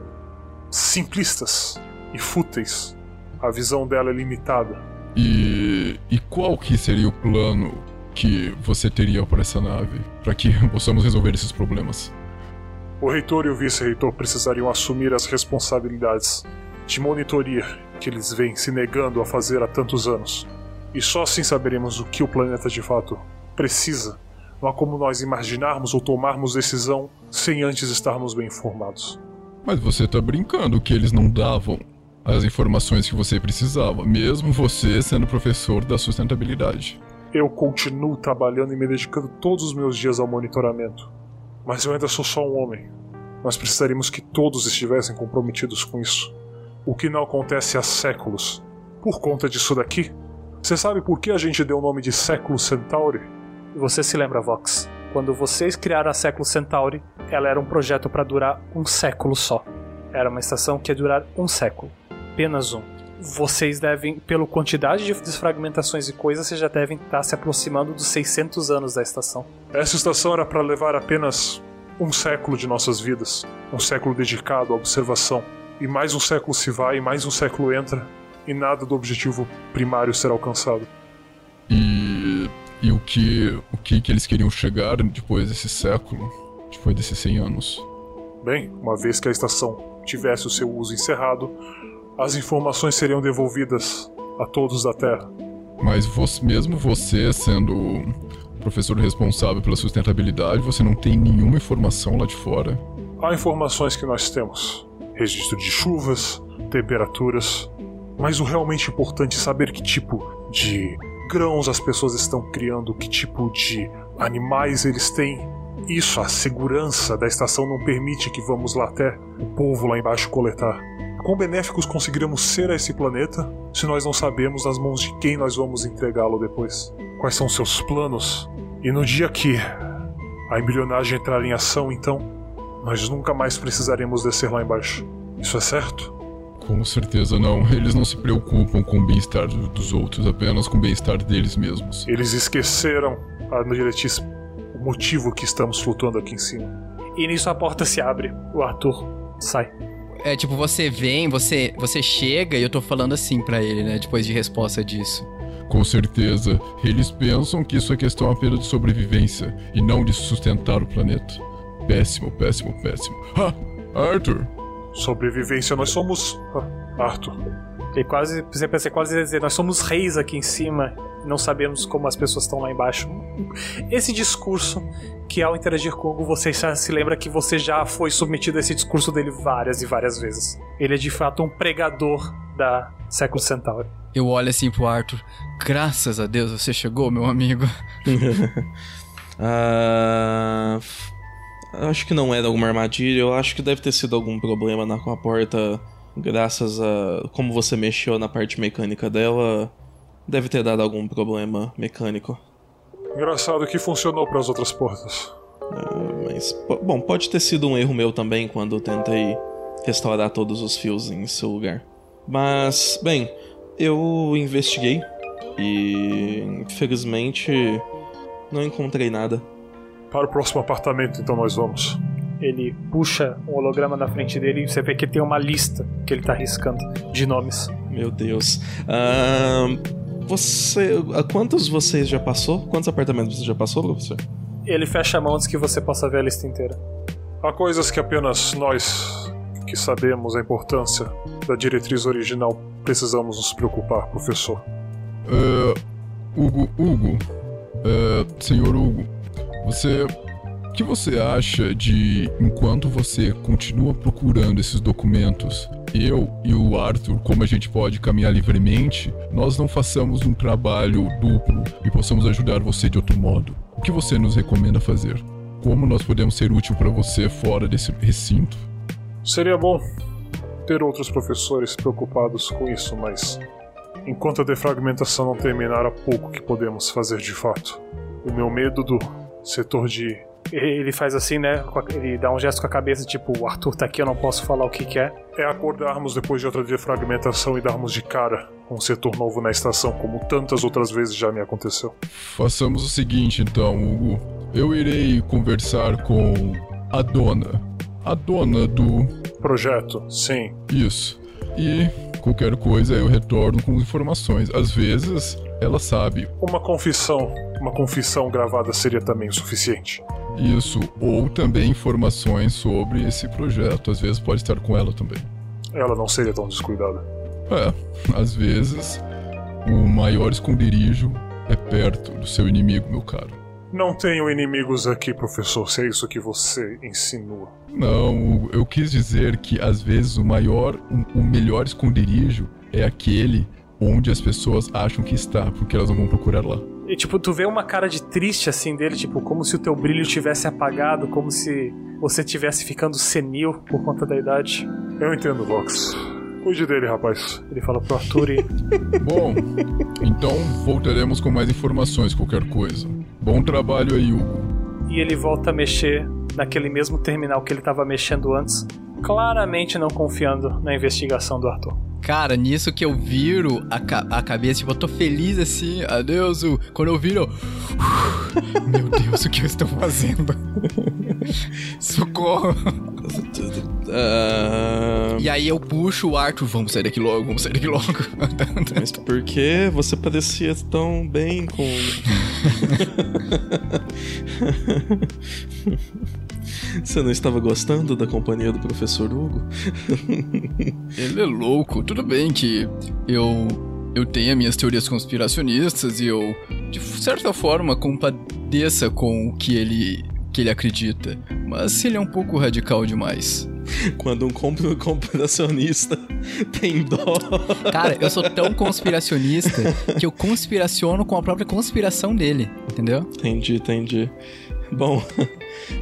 simplistas e fúteis. A visão dela é limitada. E. E qual que seria o plano que você teria para essa nave? Para que <laughs> possamos resolver esses problemas? O reitor e o vice-reitor precisariam assumir as responsabilidades de monitoria que eles vêm se negando a fazer há tantos anos. E só assim saberemos o que o planeta de fato precisa. Não há como nós imaginarmos ou tomarmos decisão sem antes estarmos bem informados. Mas você tá brincando que eles não davam as informações que você precisava, mesmo você sendo professor da sustentabilidade. Eu continuo trabalhando e me dedicando todos os meus dias ao monitoramento. Mas eu ainda sou só um homem. Nós precisaríamos que todos estivessem comprometidos com isso. O que não acontece há séculos. Por conta disso daqui. Você sabe por que a gente deu o nome de Século Centauri? Você se lembra, Vox? Quando vocês criaram a Século Centauri, ela era um projeto para durar um século só. Era uma estação que ia durar um século. Apenas um. Vocês devem, pela quantidade de desfragmentações e coisas, vocês já devem estar se aproximando dos 600 anos da estação. Essa estação era para levar apenas um século de nossas vidas. Um século dedicado à observação. E mais um século se vai, e mais um século entra, e nada do objetivo primário será alcançado. E. E o que. O que, que eles queriam chegar depois desse século? Depois desses 100 anos? Bem, uma vez que a estação tivesse o seu uso encerrado, as informações seriam devolvidas a todos da Terra. Mas você, mesmo você sendo o professor responsável pela sustentabilidade, você não tem nenhuma informação lá de fora? Há informações que nós temos: registro de chuvas, temperaturas. Mas o realmente importante é saber que tipo de grãos as pessoas estão criando, que tipo de animais eles têm. Isso, a segurança da estação não permite que vamos lá até o povo lá embaixo coletar. Quão benéficos conseguiremos ser a esse planeta se nós não sabemos nas mãos de quem nós vamos entregá-lo depois? Quais são seus planos? E no dia que a embrionagem entrar em ação, então, Nós nunca mais precisaremos descer lá embaixo. Isso é certo? Com certeza não. Eles não se preocupam com o bem-estar do- dos outros, apenas com o bem-estar deles mesmos. Eles esqueceram a diretriz, o motivo que estamos flutuando aqui em cima. E nisso a porta se abre. O Arthur sai. É tipo, você vem, você, você chega e eu tô falando assim pra ele, né? Depois de resposta disso. Com certeza, eles pensam que isso é questão apenas de sobrevivência e não de sustentar o planeta. Péssimo, péssimo, péssimo. Ah, Arthur! Sobrevivência, nós somos. Ah, Arthur. Ele quase, você pensa quase dizer, nós somos reis aqui em cima, e não sabemos como as pessoas estão lá embaixo. Esse discurso que ao interagir com o Hugo, você já se lembra que você já foi submetido a esse discurso dele várias e várias vezes. Ele é de fato um pregador da Século Centauri. Eu olho assim pro Arthur. Graças a Deus você chegou, meu amigo. <laughs> F- acho que não era alguma armadilha, eu acho que deve ter sido algum problema na, com a porta, graças a como você mexeu na parte mecânica dela, deve ter dado algum problema mecânico. Engraçado que funcionou para as outras portas. Ah, mas, bom, pode ter sido um erro meu também quando tentei restaurar todos os fios em seu lugar. Mas, bem, eu investiguei e infelizmente não encontrei nada. Para o próximo apartamento, então nós vamos. Ele puxa um holograma na frente dele e você vê que tem uma lista que ele tá riscando de nomes. Meu Deus. Ahn, você. Quantos vocês já passou? Quantos apartamentos você já passou, professor? Ele fecha a mão antes que você possa ver a lista inteira. Há coisas que apenas nós, que sabemos a importância da diretriz original, precisamos nos preocupar, professor. É, Hugo, Hugo, é, senhor Hugo, você, que você acha de enquanto você continua procurando esses documentos, eu e o Arthur, como a gente pode caminhar livremente, nós não façamos um trabalho duplo e possamos ajudar você de outro modo? O que você nos recomenda fazer? Como nós podemos ser útil para você fora desse recinto? Seria bom ter outros professores preocupados com isso, mas enquanto a defragmentação não terminar, há pouco que podemos fazer de fato. O meu medo do setor de. Ele faz assim, né? Ele dá um gesto com a cabeça, tipo, o Arthur tá aqui, eu não posso falar o que que é. É acordarmos depois de outra defragmentação e darmos de cara com um setor novo na estação, como tantas outras vezes já me aconteceu. Façamos o seguinte então, Hugo. Eu irei conversar com a dona. A dona do. Projeto, sim. Isso. E qualquer coisa eu retorno com informações. Às vezes ela sabe Uma confissão, uma confissão gravada seria também o suficiente. Isso, ou também informações sobre esse projeto. Às vezes pode estar com ela também. Ela não seria tão descuidada. É, às vezes o maior esconderijo é perto do seu inimigo, meu caro. Não tenho inimigos aqui, professor, se é isso que você insinua. Não, eu quis dizer que às vezes o maior, o, o melhor esconderijo é aquele onde as pessoas acham que está, porque elas não vão procurar lá. E tipo, tu vê uma cara de triste assim dele, tipo, como se o teu brilho tivesse apagado, como se você tivesse ficando senil por conta da idade. Eu entendo, Vox. Cuide dele, rapaz. Ele fala pro Arthur e. <laughs> Bom, então voltaremos com mais informações, qualquer coisa. Bom trabalho aí, Hugo. e ele volta a mexer naquele mesmo terminal que ele tava mexendo antes, claramente não confiando na investigação do Arthur. Cara, nisso que eu viro a, ca- a cabeça, tipo, eu tô feliz assim, adeus. Quando eu viro, eu... <laughs> Meu Deus, o que eu estou fazendo? <laughs> Socorro! Ah, E aí eu puxo o Arthur, vamos sair daqui logo, vamos sair daqui logo. <laughs> mas por que você parecia tão bem com. Você não estava gostando da companhia do professor Hugo? <laughs> Ele é louco. Tudo bem que eu eu tenho minhas teorias conspiracionistas e eu de certa forma compadeça com o que ele que ele acredita, mas ele é um pouco radical demais. Quando um computacionista <laughs> tem dó. Cara, eu sou tão conspiracionista que eu conspiraciono com a própria conspiração dele, entendeu? Entendi, entendi. Bom,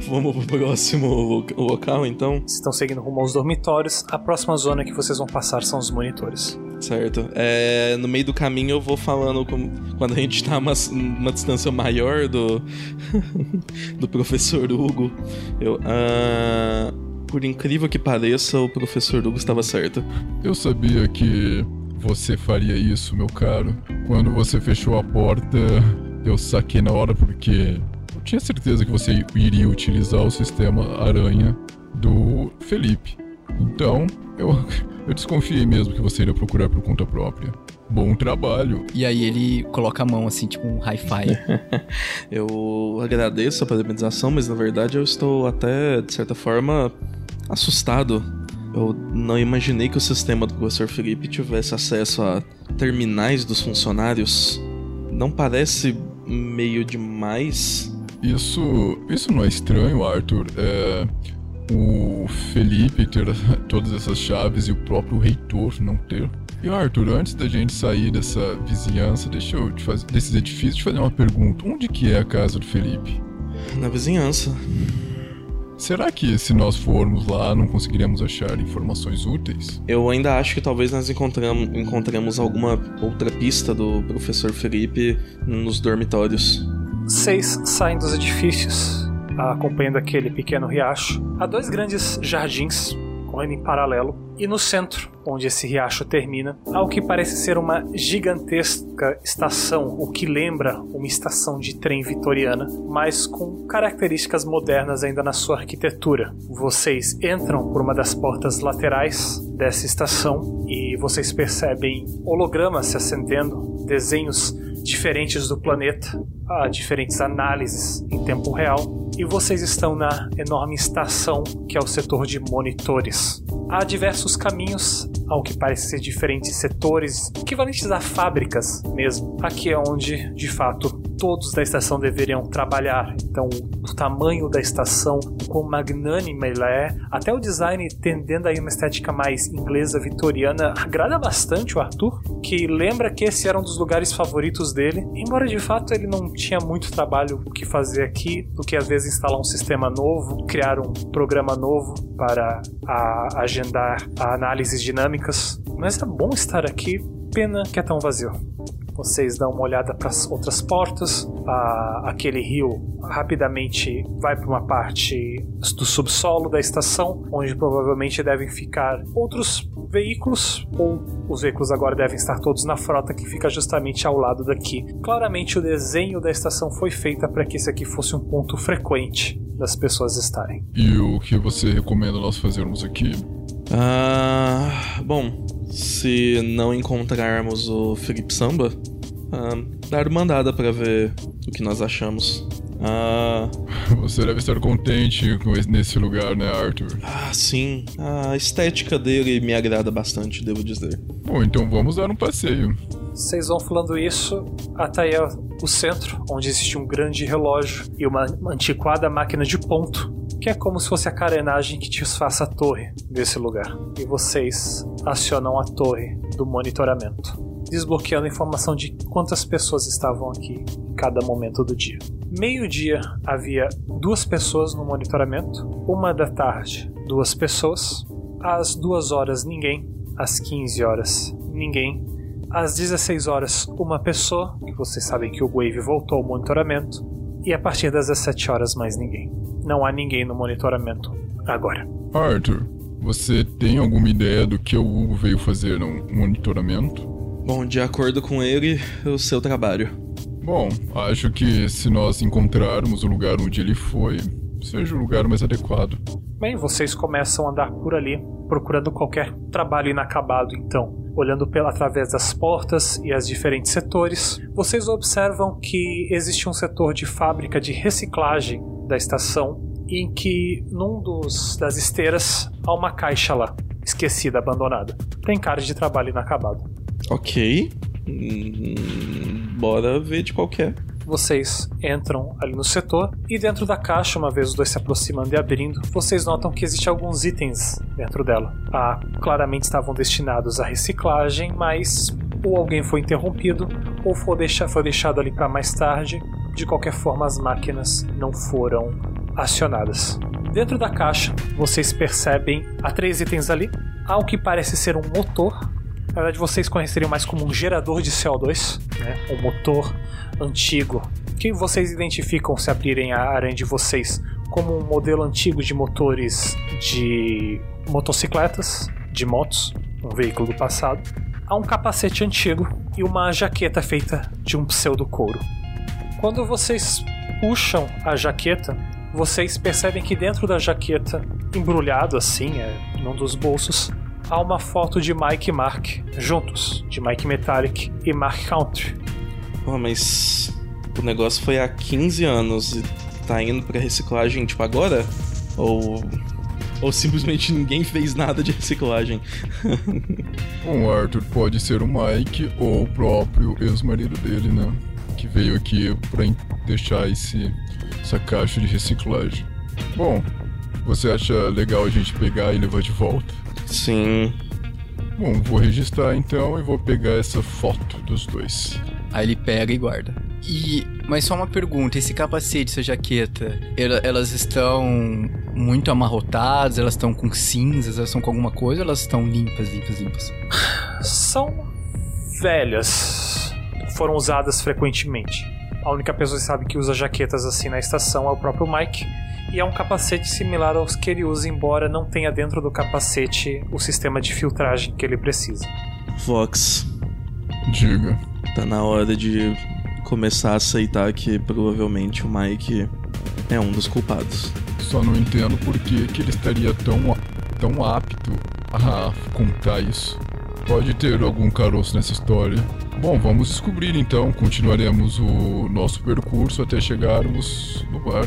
vamos pro próximo lo- local então. Vocês estão seguindo rumo aos dormitórios. A próxima zona que vocês vão passar são os monitores. Certo. É, no meio do caminho eu vou falando com, quando a gente tá uma, uma distância maior do, <laughs> do professor Hugo. Eu. ah, por incrível que pareça, o professor Hugo estava certo. Eu sabia que você faria isso, meu caro. Quando você fechou a porta, eu saquei na hora porque tinha certeza que você iria utilizar o sistema aranha do Felipe. Então, eu, <laughs> eu desconfiei mesmo que você iria procurar por conta própria. Bom trabalho. E aí ele coloca a mão assim, tipo um hi-fi. <laughs> Eu agradeço a parabenização, mas na verdade eu estou até, de certa forma, assustado. Eu não imaginei que o sistema do professor Felipe tivesse acesso a terminais dos funcionários. Não parece meio demais? Isso, isso não é estranho, Arthur. É o Felipe ter <laughs> todas essas chaves e o próprio reitor não ter. E Arthur, antes da gente sair dessa vizinhança, deixa eu te fazer desses edifícios, te fazer uma pergunta. Onde que é a casa do Felipe? Na vizinhança. Será que se nós formos lá não conseguiremos achar informações úteis? Eu ainda acho que talvez nós encontramos, encontremos alguma outra pista do professor Felipe nos dormitórios. Vocês saem dos edifícios, acompanhando aquele pequeno riacho. Há dois grandes jardins correndo em paralelo, e no centro, onde esse riacho termina, há o que parece ser uma gigantesca estação, o que lembra uma estação de trem vitoriana, mas com características modernas ainda na sua arquitetura. Vocês entram por uma das portas laterais dessa estação e vocês percebem hologramas se acendendo, desenhos diferentes do planeta, há diferentes análises em tempo real, e vocês estão na enorme estação que é o setor de monitores. Há diversos caminhos ao que parece ser diferentes setores, equivalentes a fábricas mesmo. Aqui é onde, de fato, todos da estação deveriam trabalhar. Então, o tamanho da estação, quão magnânima ela é, até o design tendendo aí uma estética mais inglesa, vitoriana, agrada bastante o Arthur, que lembra que esse era um dos lugares favoritos dele, embora de fato ele não tinha muito trabalho que fazer aqui, do que às vezes instalar um sistema novo, criar um programa novo para a- agendar análises dinâmicas. Mas é bom estar aqui, pena que é tão vazio. Vocês dão uma olhada para as outras portas. Ah, aquele rio rapidamente vai para uma parte do subsolo da estação, onde provavelmente devem ficar outros veículos, ou os veículos agora devem estar todos na frota que fica justamente ao lado daqui. Claramente o desenho da estação foi feita para que esse aqui fosse um ponto frequente das pessoas estarem. E o que você recomenda nós fazermos aqui? Ah, bom, se não encontrarmos o Felipe Samba, ah, dar uma andada pra ver o que nós achamos. Ah, Você deve estar contente com esse- nesse lugar, né, Arthur? ah, sim, a estética dele me agrada bastante, devo dizer. Bom, então vamos dar um passeio. Vocês vão falando isso até aí o centro, onde existe um grande relógio e uma uma antiquada máquina de ponto, que é como se fosse a carenagem que desfaça a torre desse lugar. E vocês acionam a torre do monitoramento, desbloqueando a informação de quantas pessoas estavam aqui em cada momento do dia. Meio-dia havia duas pessoas no monitoramento, uma da tarde, duas pessoas, às duas horas, ninguém, às 15 horas, ninguém, às 16 horas, uma pessoa, que vocês sabem que o Wave voltou ao monitoramento, e a partir das 17 horas, mais ninguém. Não há ninguém no monitoramento agora. Arthur, você tem alguma ideia do que o Hugo veio fazer no monitoramento? Bom, de acordo com ele, o seu trabalho. Bom, acho que se nós encontrarmos o lugar onde ele foi, seja o lugar mais adequado. Bem, vocês começam a andar por ali, procurando qualquer trabalho inacabado, então. Olhando pela através das portas e as diferentes setores, vocês observam que existe um setor de fábrica de reciclagem da estação, em que num dos das esteiras há uma caixa lá, esquecida, abandonada. Tem cara de trabalho inacabado. Ok. Hum, bora ver de qualquer. Vocês entram ali no setor e dentro da caixa, uma vez os dois se aproximando e abrindo, vocês notam que existem alguns itens dentro dela. Ah, claramente estavam destinados à reciclagem, mas ou alguém foi interrompido ou foi, deixa, foi deixado ali para mais tarde. De qualquer forma, as máquinas não foram acionadas. Dentro da caixa, vocês percebem há três itens ali. Há o que parece ser um motor Na verdade, vocês conheceriam mais como um gerador de CO2, né? um motor antigo, que vocês identificam se abrirem a aranha de vocês como um modelo antigo de motores de motocicletas, de motos, um veículo do passado. Há um capacete antigo e uma jaqueta feita de um pseudo couro. Quando vocês puxam a jaqueta, vocês percebem que dentro da jaqueta, embrulhado assim, é, num dos bolsos, há uma foto de Mike e Mark juntos, de Mike Metallic e Mark Country. Pô, mas o negócio foi há 15 anos e tá indo pra reciclagem, tipo, agora? Ou. Ou simplesmente ninguém fez nada de reciclagem? Bom, <laughs> Arthur pode ser o Mike ou o próprio ex-marido dele, né? Que veio aqui pra deixar esse, essa caixa de reciclagem. Bom, você acha legal a gente pegar e levar de volta? Sim. Bom, vou registrar então e vou pegar essa foto dos dois. Aí ele pega e guarda. E. Mas só uma pergunta: esse capacete, essa jaqueta, ela- elas estão muito amarrotadas? Elas estão com cinzas? Elas estão com alguma coisa? Ou elas estão limpas, limpas, limpas? São velhas, foram usadas frequentemente. A única pessoa que sabe que usa jaquetas assim na estação é o próprio Mike. E é um capacete similar aos que ele usa, embora não tenha dentro do capacete o sistema de filtragem que ele precisa. Vox, Diga. tá na hora de começar a aceitar que provavelmente o Mike é um dos culpados. Só não entendo por que, que ele estaria tão, tão apto a contar isso. Pode ter algum caroço nessa história. Bom, vamos descobrir então. Continuaremos o nosso percurso até chegarmos no bar.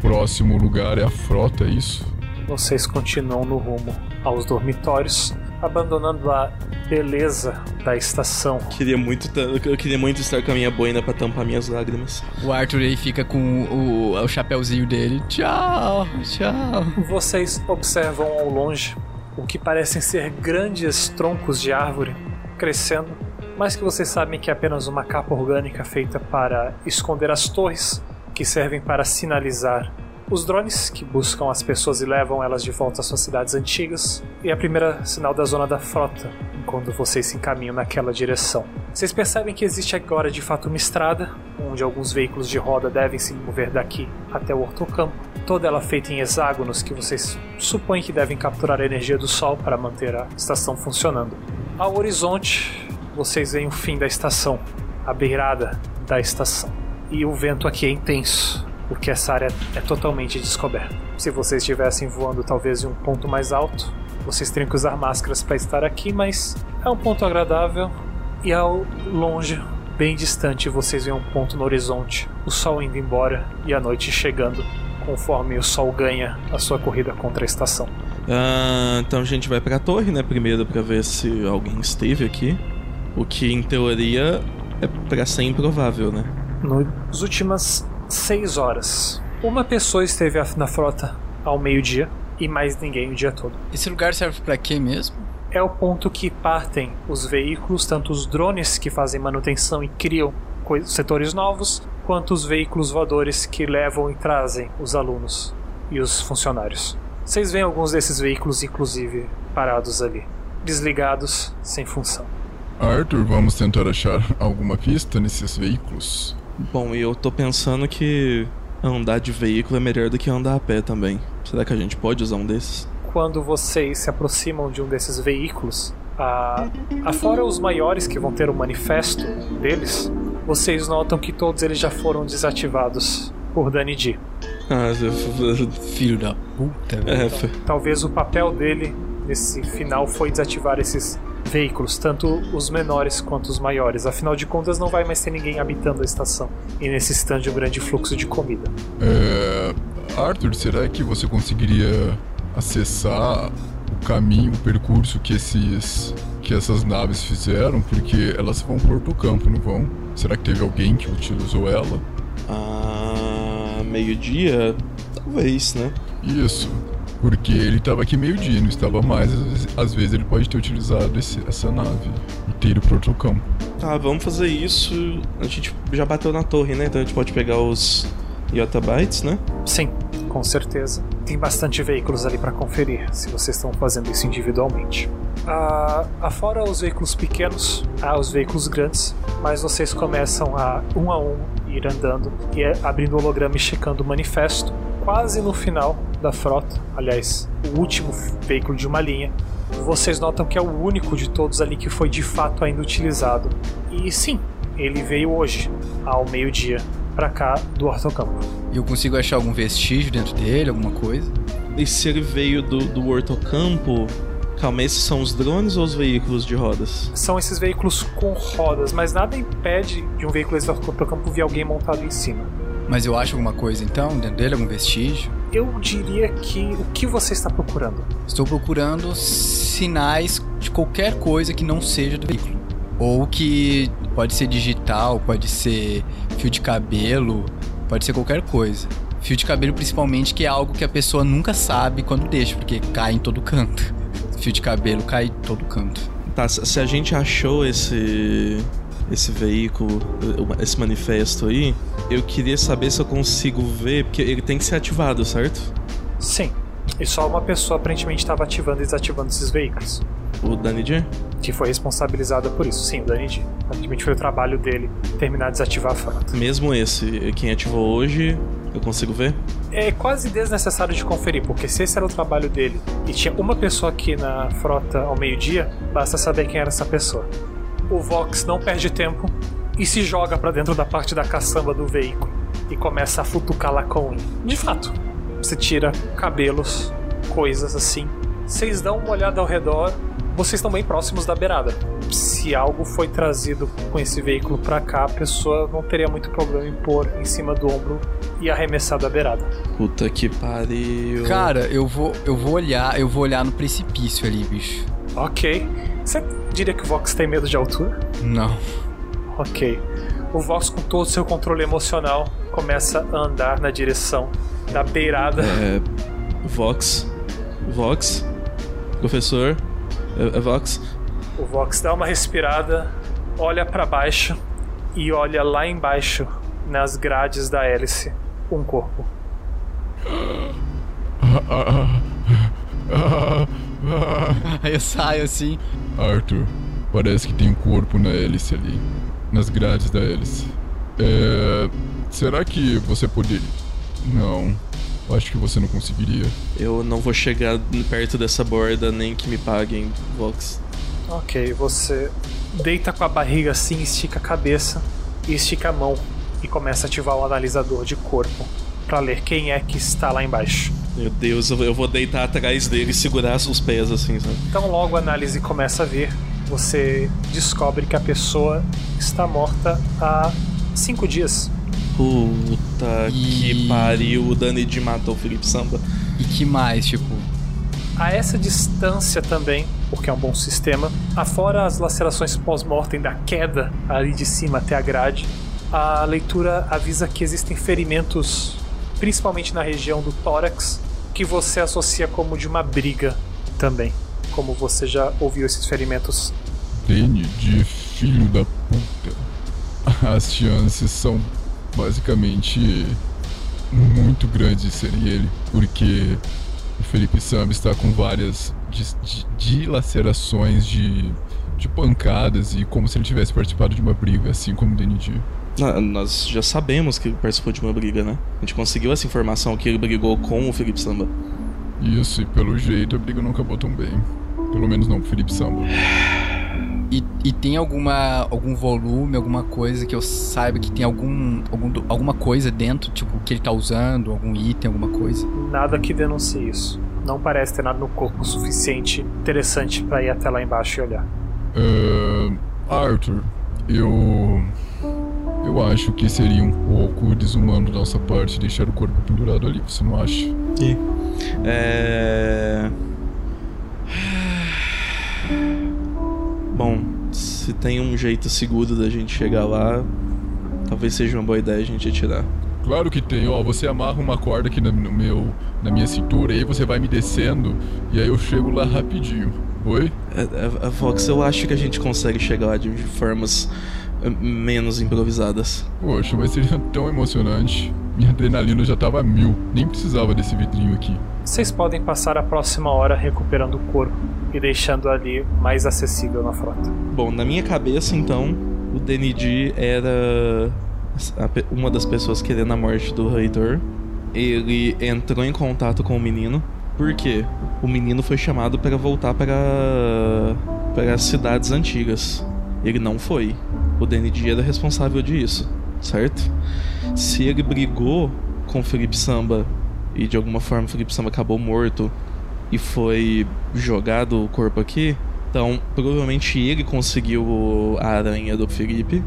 Próximo lugar é a frota, é isso? Vocês continuam no rumo aos dormitórios, abandonando a beleza da estação. Queria muito, eu queria muito estar com a minha boina pra tampar minhas lágrimas. O Arthur aí fica com o, o chapéuzinho dele. Tchau, tchau. Vocês observam ao longe o que parecem ser grandes troncos de árvore crescendo, mas que vocês sabem que é apenas uma capa orgânica feita para esconder as torres que servem para sinalizar os drones que buscam as pessoas e levam elas de volta às suas cidades antigas, e a primeira sinal da zona da frota, quando vocês se encaminham naquela direção. Vocês percebem que existe agora de fato uma estrada, onde alguns veículos de roda devem se mover daqui até o hortocampo, toda ela feita em hexágonos que vocês supõem que devem capturar a energia do sol para manter a estação funcionando. Ao horizonte, vocês veem o fim da estação, a beirada da estação. E o vento aqui é intenso, porque essa área é totalmente descoberta. Se vocês estivessem voando talvez em um ponto mais alto, vocês teriam que usar máscaras para estar aqui, mas é um ponto agradável. E ao longe, bem distante, vocês veem um ponto no horizonte, o sol indo embora e a noite chegando, conforme o sol ganha a sua corrida contra a estação. Ah, então a gente vai pra torre, né? Primeiro pra ver se alguém esteve aqui. O que em teoria é pra ser improvável, né? Nas últimas seis horas, uma pessoa esteve na frota ao meio-dia e mais ninguém o dia todo. Esse lugar serve pra quê mesmo? É o ponto que partem os veículos, tanto os drones que fazem manutenção e criam setores novos, quanto os veículos voadores que levam e trazem os alunos e os funcionários. Vocês veem alguns desses veículos, inclusive, parados ali, desligados, sem função. Arthur, vamos tentar achar alguma pista nesses veículos. Bom, e eu tô pensando que andar de veículo é melhor do que andar a pé também. Será que a gente pode usar um desses? quando vocês se aproximam de um desses veículos, a, afora os maiores que vão ter o manifesto deles, vocês notam que todos eles já foram desativados por Danny D. Ah, Filho da puta, velho. é, foi- Talvez o papel dele nesse final foi desativar esses veículos, tanto os menores quanto os maiores. Afinal de contas, não vai mais ter ninguém habitando a estação e necessitando de um grande fluxo de comida. É... Arthur, será que você conseguiria acessar o caminho, o percurso que esses que essas naves fizeram? Porque elas vão por outro campo, não vão? Será que teve alguém que utilizou ela? Ah, meio-dia? Talvez, né? Isso. Porque ele estava aqui meio-dia, não estava mais. Às vezes, às vezes ele pode ter utilizado esse- essa nave e ter ido para outro campo. Tá, vamos fazer isso. A gente já bateu na torre, né? Então a gente pode pegar os Yottabytes, né? Sim, com certeza. tem bastante veículos ali para conferir, se vocês estão fazendo isso individualmente. Ah, afora os veículos pequenos, há os veículos grandes, mas vocês começam a um a um ir andando e é abrindo o holograma e checando o manifesto. Quase no final da frota, aliás, o último veículo de uma linha, vocês notam que é o único de todos ali que foi de fato ainda utilizado. E sim, ele veio hoje, ao meio-dia, para cá do Hortocampo. Eu consigo achar algum vestígio dentro dele, alguma coisa? E se ele veio do, do Hortocampo, calma, esses são os drones ou os veículos de rodas? São esses veículos com rodas, mas nada impede de um veículo do Hortocampo vir alguém montado em cima. Mas eu acho alguma coisa então dentro dele, algum vestígio? Eu diria que o que você está procurando? Estou procurando sinais de qualquer coisa que não seja do veículo. Ou que pode ser digital, pode ser fio de cabelo, pode ser qualquer coisa. Fio de cabelo, principalmente, que é algo que a pessoa nunca sabe quando deixa, porque cai em todo canto. <laughs> Fio de cabelo cai em todo canto. Tá, se se a gente achou esse esse veículo, esse manifesto aí, eu queria saber se eu consigo ver, porque ele tem que ser ativado, certo? Sim. E só uma pessoa aparentemente estava ativando e desativando esses veículos. O Danny J? Que foi responsabilizada por isso. Sim, o Danny G. Aparentemente foi o trabalho dele terminar de desativar a frota. Mesmo esse, quem ativou hoje, eu consigo ver? É quase desnecessário de conferir, porque se esse era o trabalho dele e tinha uma pessoa aqui na frota ao meio-dia, basta saber quem era essa pessoa. O Vox não perde tempo e se joga pra dentro da parte da caçamba do veículo e começa a futucar lá com ele. De fato, você tira cabelos, coisas assim. Vocês dão uma olhada ao redor, vocês estão bem próximos da beirada. Se algo foi trazido com esse veículo pra cá, a pessoa não teria muito problema em pôr em cima do ombro e arremessar da beirada. Puta que pariu. Cara, eu vou, eu vou olhar, eu vou olhar no precipício ali, bicho. Ok. Você diria que o Vox tem medo de altura? Não. Ok. O Vox, com todo o seu controle emocional, começa a andar na direção da beirada. É. Vox. Vox. Professor. É, é Vox. O Vox dá uma respirada, olha pra baixo e olha lá embaixo, nas grades da hélice, um corpo. <laughs> <laughs> Aí eu saio assim. Arthur, parece que tem um corpo na hélice ali. Nas grades da hélice. É. Será que você poderia. Não. Acho que você não conseguiria. Eu não vou chegar perto dessa borda nem que me paguem, Vox. Ok, você deita com a barriga assim, estica a cabeça e estica a mão e começa a ativar o analisador de corpo pra ler quem é que está lá embaixo. Meu Deus, eu vou deitar atrás dele e segurar os pés assim, sabe? Então, logo a análise começa a vir, você descobre que a pessoa está morta há cinco dias. Puta que E- pariu, o Dani de matou o Felipe Samba. E que mais, tipo. A essa distância também, porque é um bom sistema, afora as lacerações pós-mortem da queda ali de cima até a grade, a leitura avisa que existem ferimentos, principalmente na região do tórax, que você associa como de uma briga também. Como você já ouviu esses ferimentos Danny de filho da puta. <laughs> As chances são basicamente muito grandes de serem ele, porque o Felipe Sam está com várias dilacerações de, de pancadas e como se ele tivesse participado de uma briga, assim como o Danny Nós já sabemos que ele participou de uma briga, né? A gente conseguiu essa informação que ele brigou com o Felipe Samba. Isso, e pelo jeito a briga não acabou tão bem. Pelo menos não pro Felipe Samba. E, e tem alguma algum volume, alguma coisa que eu saiba que tem algum, algum alguma coisa dentro, tipo, que ele tá usando, algum item, alguma coisa? Nada que denuncie isso. Não parece ter nada no corpo suficiente interessante pra ir até lá embaixo e olhar. Ah, Arthur, eu. Eu acho que seria um pouco desumano da nossa parte deixar o corpo pendurado ali, você não acha? É. Bom, se tem um jeito seguro da gente chegar lá, talvez seja uma boa ideia a gente atirar. Claro que tem, ó. Você amarra uma corda aqui na, no meu, na minha cintura, e aí você vai me descendo, e aí eu chego lá rapidinho. Oi? É, é, é, Fox, eu acho que a gente consegue chegar lá de formas menos improvisadas. Poxa, mas seria tão emocionante. minha adrenalina já tava mil. Nem precisava desse vidrinho aqui. Vocês podem passar a próxima hora recuperando o corpo e deixando ali mais acessível na frota. Bom, na minha cabeça, então, o DND era uma das pessoas querendo a morte do reitor. Ele entrou em contato com o menino. Por quê? O menino foi chamado para voltar para para as cidades antigas. Ele não foi. O DND era responsável disso, certo? Se ele brigou com Felipe Samba e de alguma forma Felipe Samba acabou morto e foi jogado o corpo aqui, então provavelmente ele conseguiu a aranha do Felipe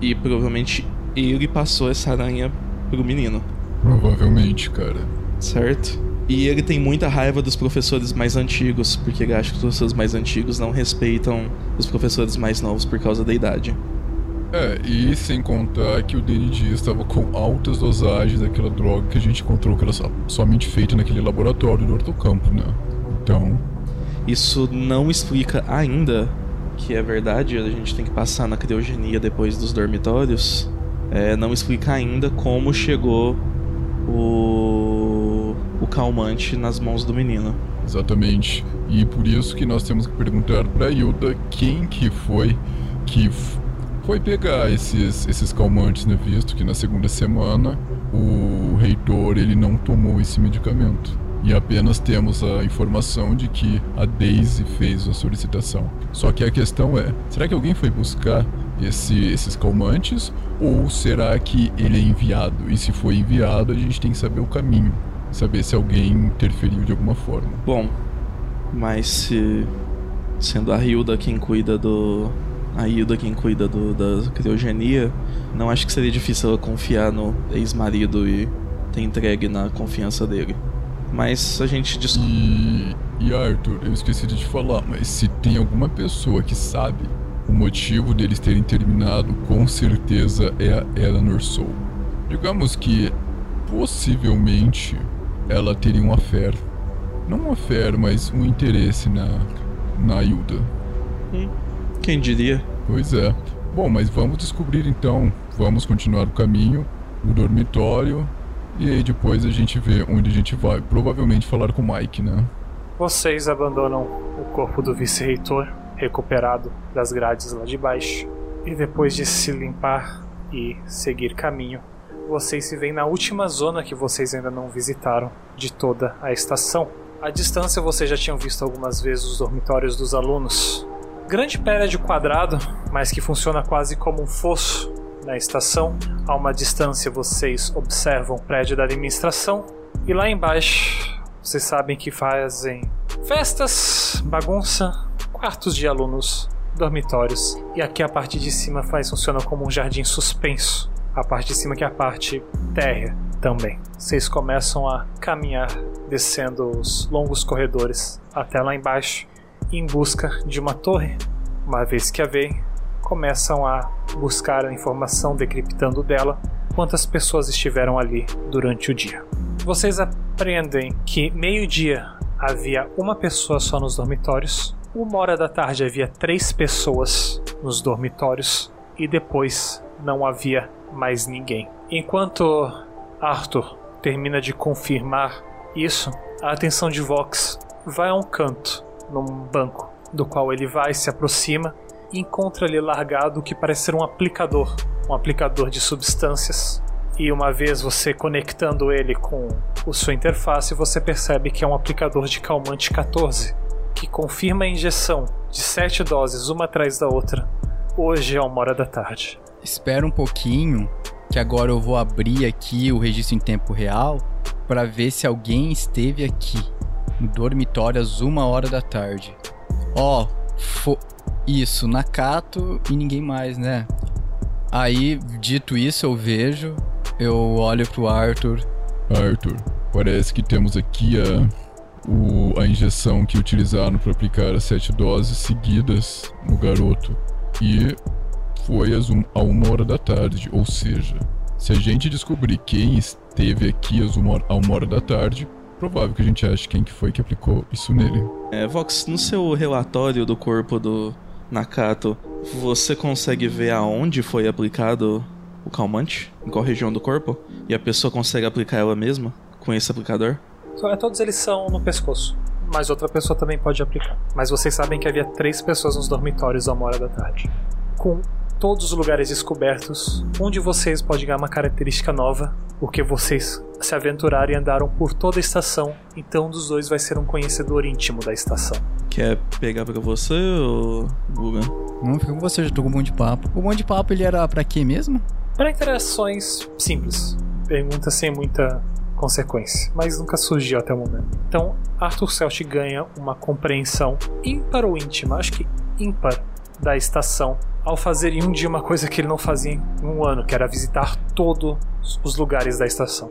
e provavelmente ele passou essa aranha pro menino. Provavelmente, cara. Certo? E ele tem muita raiva dos professores mais antigos, porque ele acha que os professores mais antigos não respeitam os professores mais novos por causa da idade. É, e sem contar que o DND estava com altas dosagens daquela droga que a gente encontrou que era somente feita naquele laboratório do ortocampo, né? Então. Isso não explica ainda que é verdade, a gente tem que passar na criogenia depois dos dormitórios. É, não explica ainda como chegou o, o calmante nas mãos do menino. Exatamente. E por isso que nós temos que perguntar para Hilda quem que foi que foi pegar esses, esses calmantes, né? Visto que na segunda semana o reitor ele não tomou esse medicamento. E apenas temos a informação de que a Daisy fez a solicitação. Só que a questão é: será que alguém foi buscar esse, esses calmantes? Ou será que ele é enviado? E se foi enviado, a gente tem que saber o caminho. Saber se alguém interferiu de alguma forma. Bom, mas se. Sendo a Hilda quem cuida do, a Hilda quem cuida do, da criogenia, não acho que seria difícil ela confiar no ex-marido e ter entregue na confiança dele. Mas a gente descobre. E, e Arthur, eu esqueci de te falar, mas se tem alguma pessoa que sabe o motivo deles terem terminado, com certeza é a Eleanor Soul. Digamos que possivelmente ela teria um affair. Não um affair, mas um interesse na, na Hilda. Hum. Quem diria? Pois é. Bom, mas vamos descobrir então. Vamos continuar o caminho, o dormitório, e aí depois a gente vê onde a gente vai. Provavelmente falar com o Mike, né? Vocês abandonam o corpo do vice-reitor, recuperado das grades lá de baixo, e depois de se limpar e seguir caminho, vocês se veem na última zona que vocês ainda não visitaram de toda a estação. À distância vocês já tinham visto algumas vezes os dormitórios dos alunos, grande prédio quadrado, mas que funciona quase como um fosso na estação. A uma distância vocês observam o prédio da administração e lá embaixo vocês sabem que fazem festas, bagunça, quartos de alunos, dormitórios e aqui a parte de cima faz funciona como um jardim suspenso. A parte de cima que é a parte térrea também. Vocês começam a caminhar descendo os longos corredores até lá embaixo em busca de uma torre. Uma vez que a veem, começam a buscar a informação decriptando dela quantas pessoas estiveram ali durante o dia. Vocês aprendem que meio-dia havia uma pessoa só nos dormitórios, uma hora da tarde havia três pessoas nos dormitórios e depois não havia mais ninguém. Enquanto Arthur termina de confirmar isso, a atenção de Vox vai a um canto num banco, do qual ele vai, se aproxima e encontra ali largado o que parece ser um aplicador, um aplicador de substâncias. E uma vez você conectando ele com a sua interface, você percebe que é um aplicador de calmante 14, que confirma a injeção de 7 doses uma atrás da outra, hoje a uma hora da tarde. Espera um pouquinho, que agora eu vou abrir aqui o registro em tempo real para ver se alguém esteve aqui dormitório às uma hora da tarde. Ó, oh, isso, Nakato e ninguém mais, né? Aí, dito isso, eu vejo, eu olho pro Arthur. Arthur, parece que temos aqui a, o, a injeção que utilizaram para aplicar as sete doses seguidas no garoto. E foi às um, a uma hora da tarde, ou seja, se a gente descobrir quem esteve aqui às uma, a uma hora da tarde, provável que a gente ache quem que foi que aplicou isso nele. É, Vox, no seu relatório do corpo do Nakato, você consegue ver aonde foi aplicado o calmante? Em qual região do corpo? E a pessoa consegue aplicar ela mesma com esse aplicador? Todos eles são no pescoço. Mas outra pessoa também pode aplicar. Mas vocês sabem que havia três pessoas nos dormitórios a uma hora da tarde. Com todos os lugares descobertos, um de vocês pode ganhar uma característica nova, porque vocês se aventuraram e andaram por toda a estação. Então um dos dois vai ser um conhecedor íntimo da estação. Quer pegar pra você ou Guga? Não fica com você, já tô com um monte de papo. O monte de papo ele era pra quê mesmo? Para interações simples, pergunta sem muita consequência, mas nunca surgiu até o momento. Então, Arthur Celt ganha uma compreensão ímpar ou íntima, acho que ímpar, da estação, ao fazer em um dia uma coisa que ele não fazia em um ano, que era visitar todos os lugares da estação.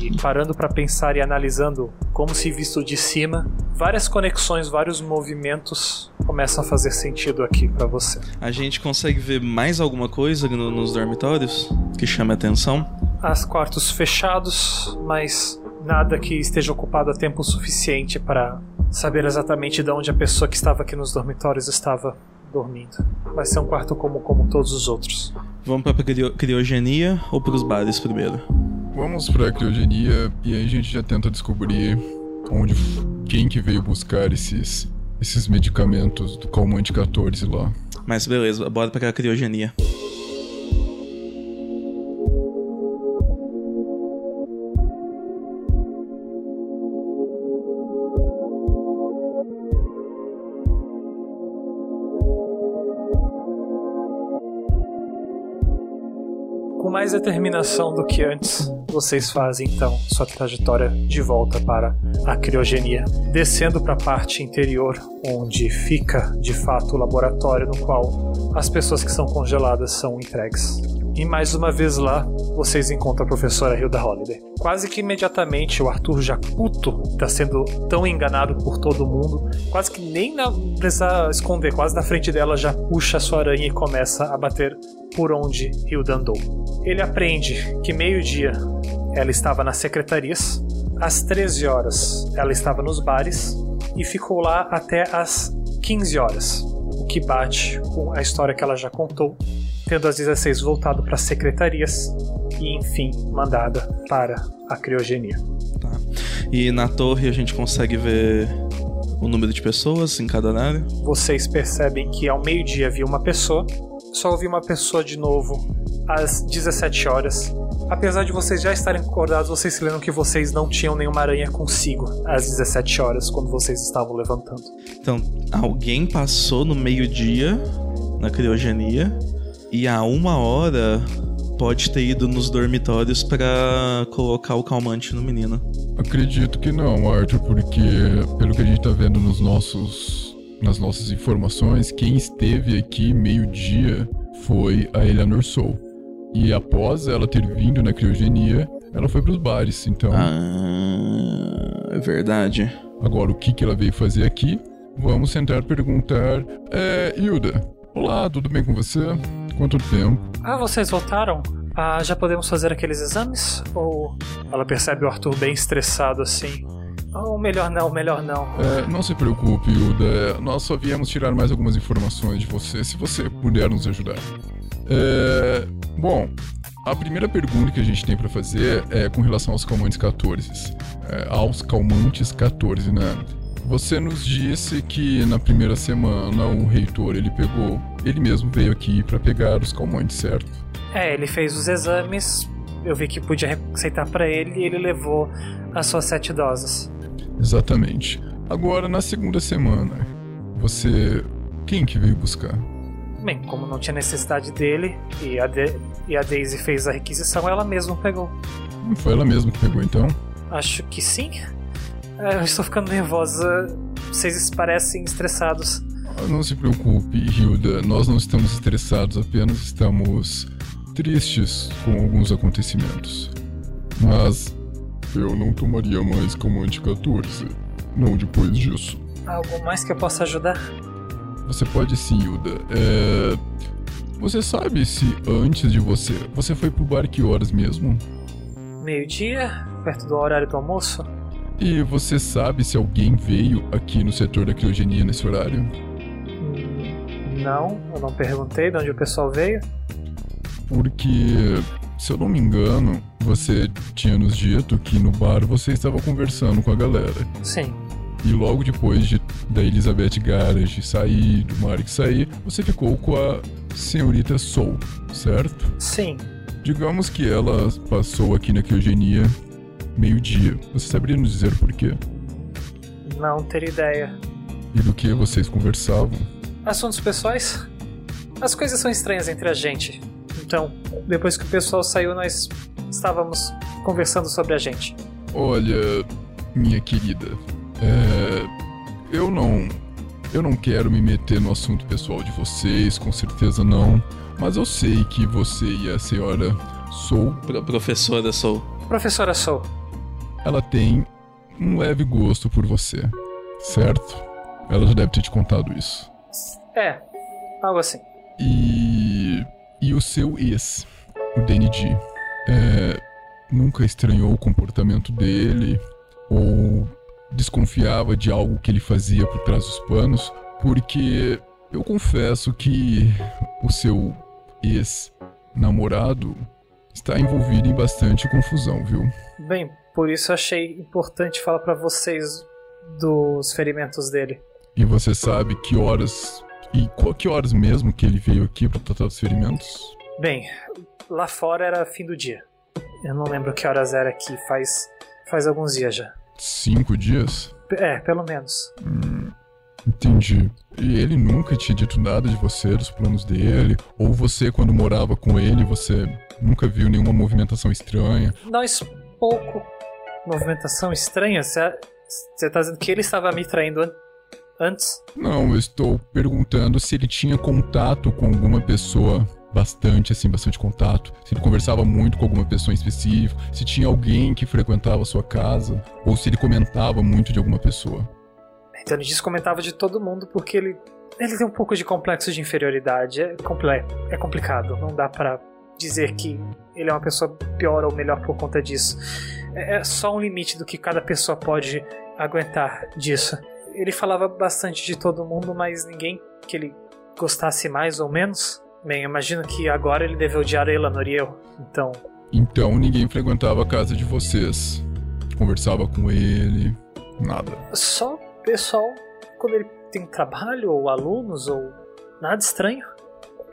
E <laughs> parando para pensar e analisando como se visto de cima, várias conexões, vários movimentos começam a fazer sentido aqui para você. A gente consegue ver mais alguma coisa no- nos dormitórios que chame a atenção? As quartos fechados, mas nada que esteja ocupado a tempo suficiente para saber exatamente de onde a pessoa que estava aqui nos dormitórios estava dormindo. Vai ser um quarto como, como todos os outros. Vamos pra crio- criogenia ou pros bares primeiro? Vamos pra criogenia e aí a gente já tenta descobrir onde quem que veio buscar esses esses medicamentos do calmante 14 lá. Mas beleza, bora pra criogenia. Mais determinação do que antes, vocês fazem então sua trajetória de volta para a criogenia, descendo para a parte interior, onde fica de fato o laboratório no qual as pessoas que são congeladas são entregues. E mais uma vez lá, vocês encontram a professora Hilda Holiday. Quase que imediatamente, o Arthur já puto está sendo tão enganado por todo mundo, quase que nem na, precisa esconder, quase na frente dela já puxa a sua aranha e começa a bater por onde Hilda andou. Ele aprende que meio-dia ela estava nas secretarias, às 13 horas ela estava nos bares e ficou lá até às 15 horas, o que bate com a história que ela já contou, tendo às 16 voltado para as secretarias e enfim mandada para a criogenia. Tá. E na torre a gente consegue ver o número de pessoas em cada área. Vocês percebem que ao meio-dia havia uma pessoa, só ouvi uma pessoa de novo às 17 horas. Apesar de vocês já estarem acordados, vocês se lembram que vocês não tinham nenhuma aranha consigo às 17 horas quando vocês estavam levantando. Então, alguém passou no meio-dia na criogenia e a uma hora pode ter ido nos dormitórios pra colocar o calmante no menino. Acredito que não, Arthur, porque pelo que a gente tá vendo nos nossos nas nossas informações, quem esteve aqui meio-dia foi a Eleanor Soul. E após ela ter vindo na criogenia, ela foi pros bares. Então, Ah, é verdade. agora o que que ela veio fazer aqui? Vamos tentar perguntar. É, Hilda. Olá, tudo bem com você? Quanto tempo? Ah, vocês voltaram? Ah, já podemos fazer aqueles exames? Ou ela percebe o Arthur bem estressado assim? Ou melhor não, melhor não. É, não se preocupe, Hilda. Nós só viemos tirar mais algumas informações de você, se você puder nos ajudar. É, bom, a primeira pergunta que a gente tem pra fazer é com relação aos calmantes 14. É, aos calmantes 14, né? Você nos disse que na primeira semana o reitor ele pegou, ele mesmo veio aqui pra pegar os calmantes, certo? É, ele fez os exames, eu vi que podia receitar pra ele e ele levou as suas sete doses. Exatamente. Agora na segunda semana, você quem que veio buscar? Bem, como não tinha necessidade dele e a, De- e a Daisy fez a requisição, ela mesma pegou. Foi ela mesma que pegou então? Acho que sim. É, eu estou ficando nervosa. Vocês parecem estressados. Ah, Não se preocupe, Hilda. Nós não estamos estressados, apenas estamos tristes com alguns acontecimentos. Mas eu não tomaria mais calmante 14. Não depois disso. Algo mais que eu possa ajudar? Você pode sim, Hilda. É... Você sabe se antes de você. Você foi pro bar que horas mesmo? Meio-dia, perto do horário do almoço? E você sabe se alguém veio aqui no setor da criogenia nesse horário? Hum, Não, eu não perguntei de onde o pessoal veio. Porque, se eu não me engano, você tinha nos dito que no bar você estava conversando com a galera. Sim. E logo depois de, da Elizabeth Garage sair, do Marek sair, você ficou com a senhorita Soul, certo? Sim. Digamos que ela passou aqui na Eugenia meio-dia. Você saberia nos dizer por quê? Não ter ideia. E do que vocês conversavam? Assuntos pessoais? As coisas são estranhas entre a gente. Então, depois que o pessoal saiu, nós estávamos conversando sobre a gente. Olha, minha querida, é, eu não. Eu não quero me meter no assunto pessoal de vocês, com certeza não. Mas eu sei que você e a senhora Sou. Pro professora Sou. Professora Sou. Ela tem um leve gosto por você, certo? Ela já deve ter te contado isso. É, algo assim. E. E o seu ex, o DND, é, nunca estranhou o comportamento dele ou desconfiava de algo que ele fazia por trás dos panos, porque eu confesso que o seu ex-namorado está envolvido em bastante confusão, viu? Bem, por isso achei importante falar para vocês dos ferimentos dele. E você sabe que horas e qual que horas mesmo que ele veio aqui para tratar dos ferimentos? Bem, lá fora era fim do dia. Eu não lembro que horas era aqui, faz faz alguns dias já. Cinco dias? É, pelo menos. Hum, entendi. E ele nunca tinha dito nada de você, dos planos dele? Ou você, quando morava com ele, você nunca viu nenhuma movimentação estranha? Nós pouco. Movimentação estranha? Você tá dizendo que ele estava me traindo an antes? Não, eu estou perguntando se ele tinha contato com alguma pessoa bastante, assim, bastante contato. Se ele conversava muito com alguma pessoa em específico, se tinha alguém que frequentava a sua casa, ou se ele comentava muito de alguma pessoa. Então ele disse comentava de todo mundo porque ele ele tem um pouco de complexo de inferioridade. É, comple é complicado. Não dá para dizer que ele é uma pessoa pior ou melhor por conta disso. É, é só um limite do que cada pessoa pode aguentar disso. Ele falava bastante de todo mundo, mas ninguém que ele gostasse mais ou menos. Bem, imagino que agora ele deve odiar a Eleanor e eu, então. Então ninguém frequentava a casa de vocês. Conversava com ele. Nada. Só pessoal, quando ele tem trabalho, ou alunos, ou nada estranho.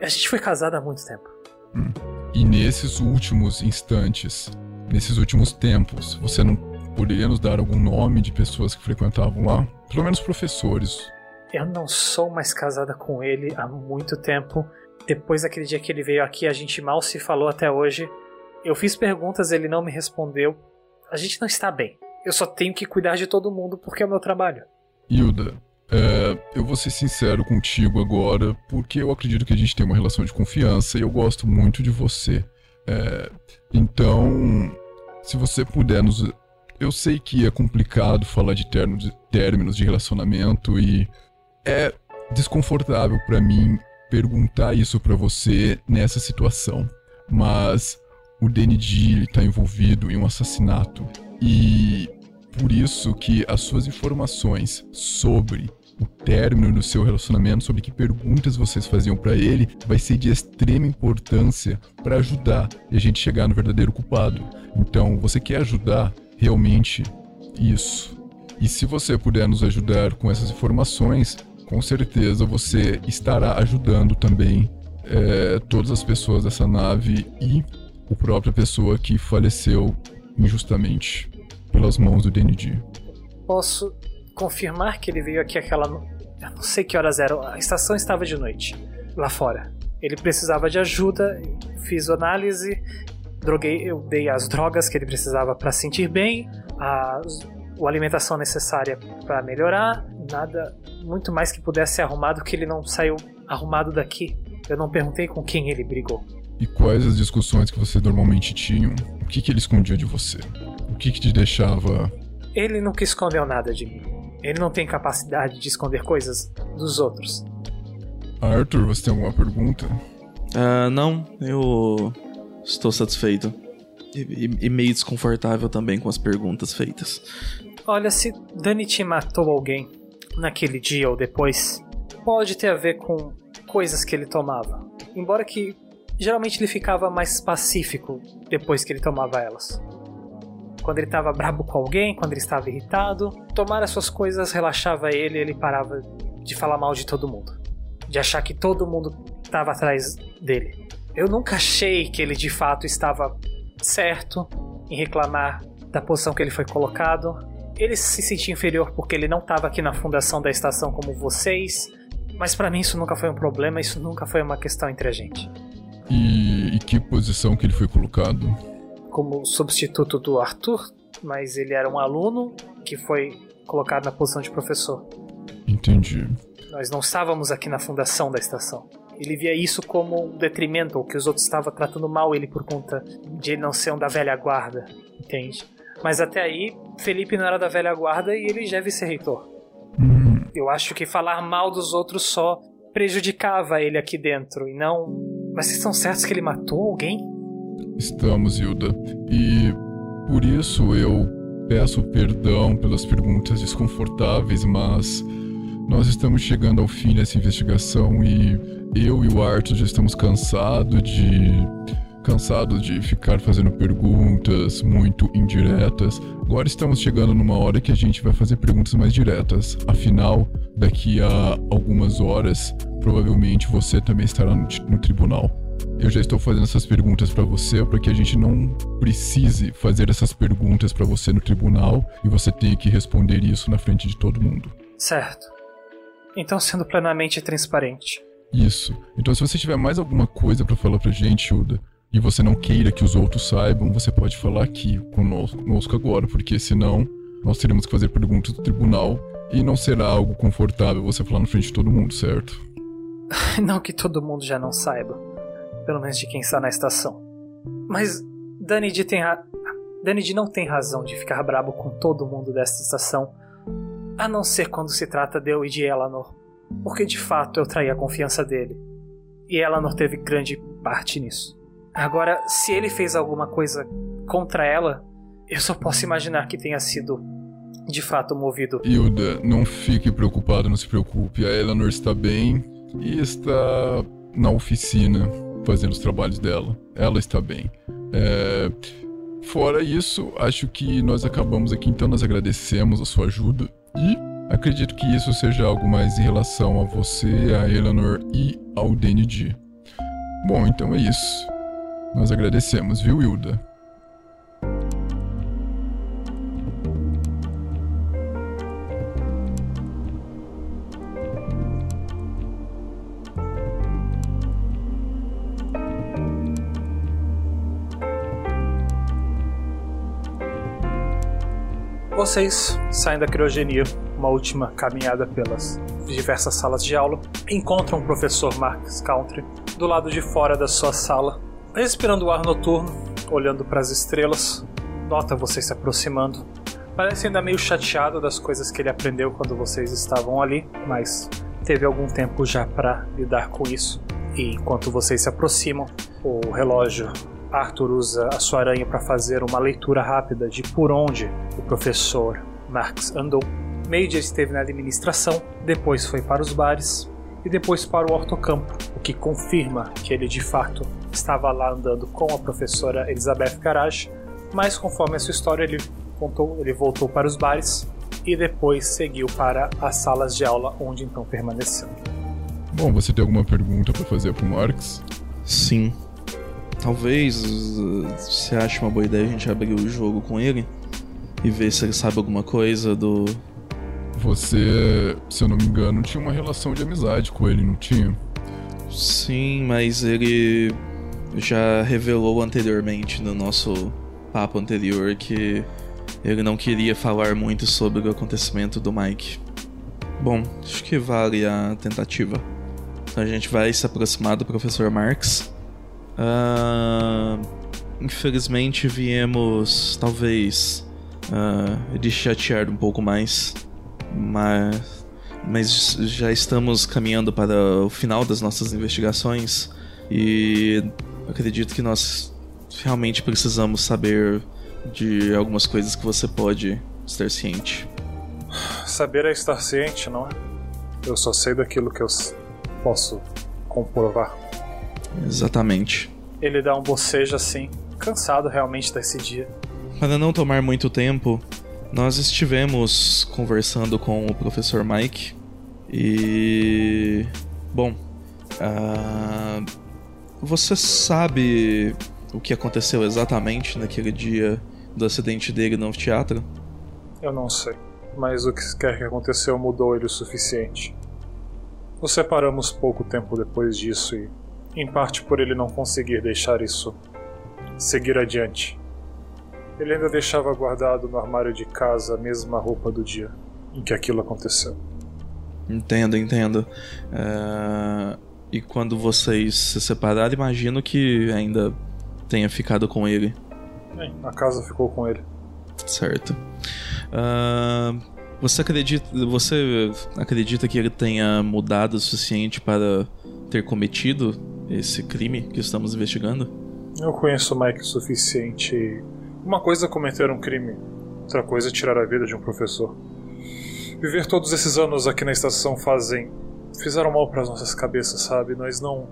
A gente foi casado há muito tempo. Hum. E nesses últimos instantes, nesses últimos tempos, você não poderia nos dar algum nome de pessoas que frequentavam lá? Pelo menos professores. Eu não sou mais casada com ele há muito tempo. Depois daquele dia que ele veio aqui, a gente mal se falou até hoje. Eu fiz perguntas, ele não me respondeu. A gente não está bem. Eu só tenho que cuidar de todo mundo porque é o meu trabalho. Hilda, é, eu vou ser sincero contigo agora, porque eu acredito que a gente tem uma relação de confiança e eu gosto muito de você. É, então, se você puder nos. Eu sei que é complicado falar de términos de relacionamento e é desconfortável para mim perguntar isso para você nessa situação, mas o DND está envolvido em um assassinato e por isso que as suas informações sobre o término do seu relacionamento, sobre que perguntas vocês faziam para ele, vai ser de extrema importância para ajudar e a gente chegar no verdadeiro culpado. Então, você quer ajudar realmente isso. E se você puder nos ajudar com essas informações, com certeza você estará ajudando também é, todas as pessoas dessa nave e a própria pessoa que faleceu injustamente pelas mãos do DND. Posso confirmar que ele veio aqui aquela. Eu não sei que horas eram. A estação estava de noite, lá fora. Ele precisava de ajuda, fiz análise, droguei, eu dei as drogas que ele precisava para sentir bem, a, a alimentação necessária para melhorar, nada muito mais que pudesse ser arrumado que ele não saiu arrumado daqui. Eu não perguntei com quem ele brigou. E quais as discussões que vocês normalmente tinham? O que, que ele escondia de você? O que, que te deixava. Ele nunca escondeu nada de mim. Ele não tem capacidade de esconder coisas dos outros. Arthur, você tem alguma pergunta? Uh, não, eu estou satisfeito. E, e, e, meio desconfortável também com as perguntas feitas. Olha, se Dani te matou alguém naquele dia ou depois, pode ter a ver com coisas que ele tomava. Embora que geralmente ele ficava mais pacífico depois que ele tomava elas. Quando ele estava brabo com alguém, quando ele estava irritado, tomar as suas coisas relaxava ele, ele parava de falar mal de todo mundo, de achar que todo mundo estava atrás dele. Eu nunca achei que ele de fato estava certo em reclamar da posição que ele foi colocado. Ele se sentia inferior porque ele não estava aqui na fundação da estação como vocês, mas para mim isso nunca foi um problema, isso nunca foi uma questão entre a gente. E, e que posição que ele foi colocado? Como substituto do Arthur, mas ele era um aluno que foi colocado na posição de professor. Entendi. Nós não estávamos aqui na fundação da estação. Ele via isso como um detrimento, ou que os outros estavam tratando mal ele por conta de ele não ser um da velha guarda, entende? Mas até aí, Felipe não era da velha guarda e ele já é vice-reitor. Hum, Eu acho que falar mal dos outros só prejudicava ele aqui dentro e não. Mas vocês estão certos que ele matou alguém? Estamos, Hilda. E por isso eu peço perdão pelas perguntas desconfortáveis, mas nós estamos chegando ao fim dessa investigação e eu e o Arthur já estamos cansados de. cansados de ficar fazendo perguntas muito indiretas. Agora estamos chegando numa hora que a gente vai fazer perguntas mais diretas. Afinal, daqui a algumas horas, provavelmente você também estará no, no tribunal. Eu já estou fazendo essas perguntas pra você para que a gente não precise fazer essas perguntas pra você no tribunal e você tenha que responder isso na frente de todo mundo. Certo. Então, sendo plenamente transparente. Isso. Então, se você tiver mais alguma coisa pra falar pra gente, Uda, e você não queira que os outros saibam, você pode falar aqui conosco, conosco agora, porque senão nós teremos que fazer perguntas do tribunal e não será algo confortável você falar na frente de todo mundo, certo? <laughs> Não que todo mundo já não saiba. Pelo menos de quem está na estação. Mas Danid tem. Danid não tem razão de ficar brabo com todo mundo desta estação. A não ser quando se trata de eu e de Eleanor. Porque de fato eu traí a confiança dele. E Eleanor teve grande parte nisso. Agora, se ele fez alguma coisa contra ela, eu só posso imaginar que tenha sido de fato movido. Hilda, não fique preocupado, não se preocupe. A Eleanor está bem e está na oficina fazendo os trabalhos dela. Ela está bem. É, Fora isso, acho que nós acabamos aqui, então nós agradecemos a sua ajuda e acredito que isso seja algo mais em relação a você, a Eleanor e ao DND. Bom, então é isso. Nós agradecemos, viu, Hilda? Vocês saem da criogenia, uma última caminhada pelas diversas salas de aula, encontram o professor Marcus Country do lado de fora da sua sala, respirando o ar noturno, olhando para as estrelas, nota vocês se aproximando. Parece ainda meio chateado das coisas que ele aprendeu quando vocês estavam ali, mas teve algum tempo já para lidar com isso. E enquanto vocês se aproximam, o relógio Arthur usa a sua aranha para fazer uma leitura rápida de por onde o professor Marx andou. Major esteve na administração, depois foi para os bares e depois para o hortocampo, o que confirma que ele de fato estava lá andando com a professora Elizabeth Garage, mas conforme a sua história ele voltou, ele voltou para os bares e depois seguiu para as salas de aula onde então permaneceu. Bom, você tem alguma pergunta para fazer pro Marx? Sim. Talvez uh, você ache uma boa ideia a gente abrir o jogo com ele e ver se ele sabe alguma coisa do. Você, se eu não me engano, tinha uma relação de amizade com ele, não tinha? Sim, mas ele já revelou anteriormente no nosso papo anterior que ele não queria falar muito sobre o acontecimento do Mike. Bom, acho que vale a tentativa. Então a gente vai se aproximar do professor Marx. Ah, infelizmente viemos, talvez, ah, lhe chatear um pouco mais, mas, mas já estamos caminhando para o final das nossas investigações e acredito que nós realmente precisamos saber de algumas coisas que você pode estar ciente. Saber é estar ciente, não é? Eu só sei daquilo que eu posso comprovar. Exatamente. Ele dá um bocejo assim, cansado realmente desse dia. Para não tomar muito tempo, nós estivemos conversando com o professor Mike e. Bom. Uh, você sabe o que aconteceu exatamente naquele dia do acidente dele no teatro? Eu não sei, mas o que quer que aconteceu mudou ele o suficiente. Nos separamos pouco tempo depois disso e, em parte por ele não conseguir deixar isso seguir adiante. Ele ainda deixava guardado no armário de casa a mesma roupa do dia em que aquilo aconteceu. Entendo, entendo. É... E quando vocês se separaram, imagino que ainda tenha ficado com ele. Bem, a casa ficou com ele. Certo. Uh, você acredita, você acredita que ele tenha mudado o suficiente para ter cometido esse crime que estamos investigando? Eu conheço o Mike o suficiente. Uma coisa é cometer um crime, outra coisa é tirar a vida de um professor. Viver todos esses anos aqui na estação fazem fizeram mal para as nossas cabeças, sabe? Nós não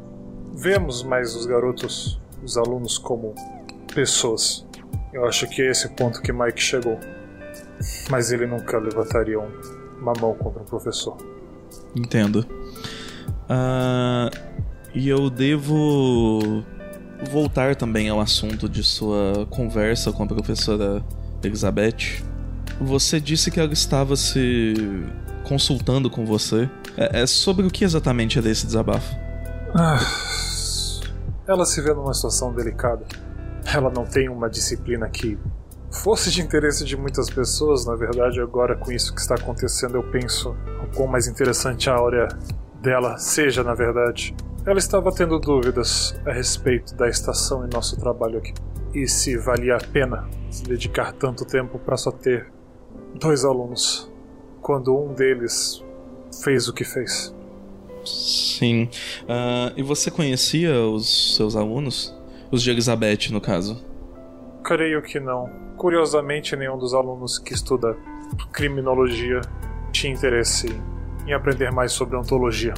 vemos mais os garotos, os alunos como pessoas. Eu acho que é esse ponto que Mike chegou. Mas ele nunca levantaria uma mão contra um professor. Entendo. Uh, e eu devo voltar também ao assunto de sua conversa com a professora Elizabeth. Você disse que ela estava se consultando com você. É, é sobre o que exatamente é desse desabafo? Ah, ela se vê numa situação delicada. Ela não tem uma disciplina que fosse de interesse de muitas pessoas, na verdade, agora com isso que está acontecendo, eu penso o quão mais interessante a áurea dela seja, na verdade. Ela estava tendo dúvidas a respeito da estação e nosso trabalho aqui. E se valia a pena se dedicar tanto tempo para só ter dois alunos, quando um deles fez o que fez. Sim. Uh, e você conhecia os seus alunos? Os de Elizabeth, no caso? Creio que não. Curiosamente, nenhum dos alunos que estuda criminologia tinha interesse em aprender mais sobre ontologia.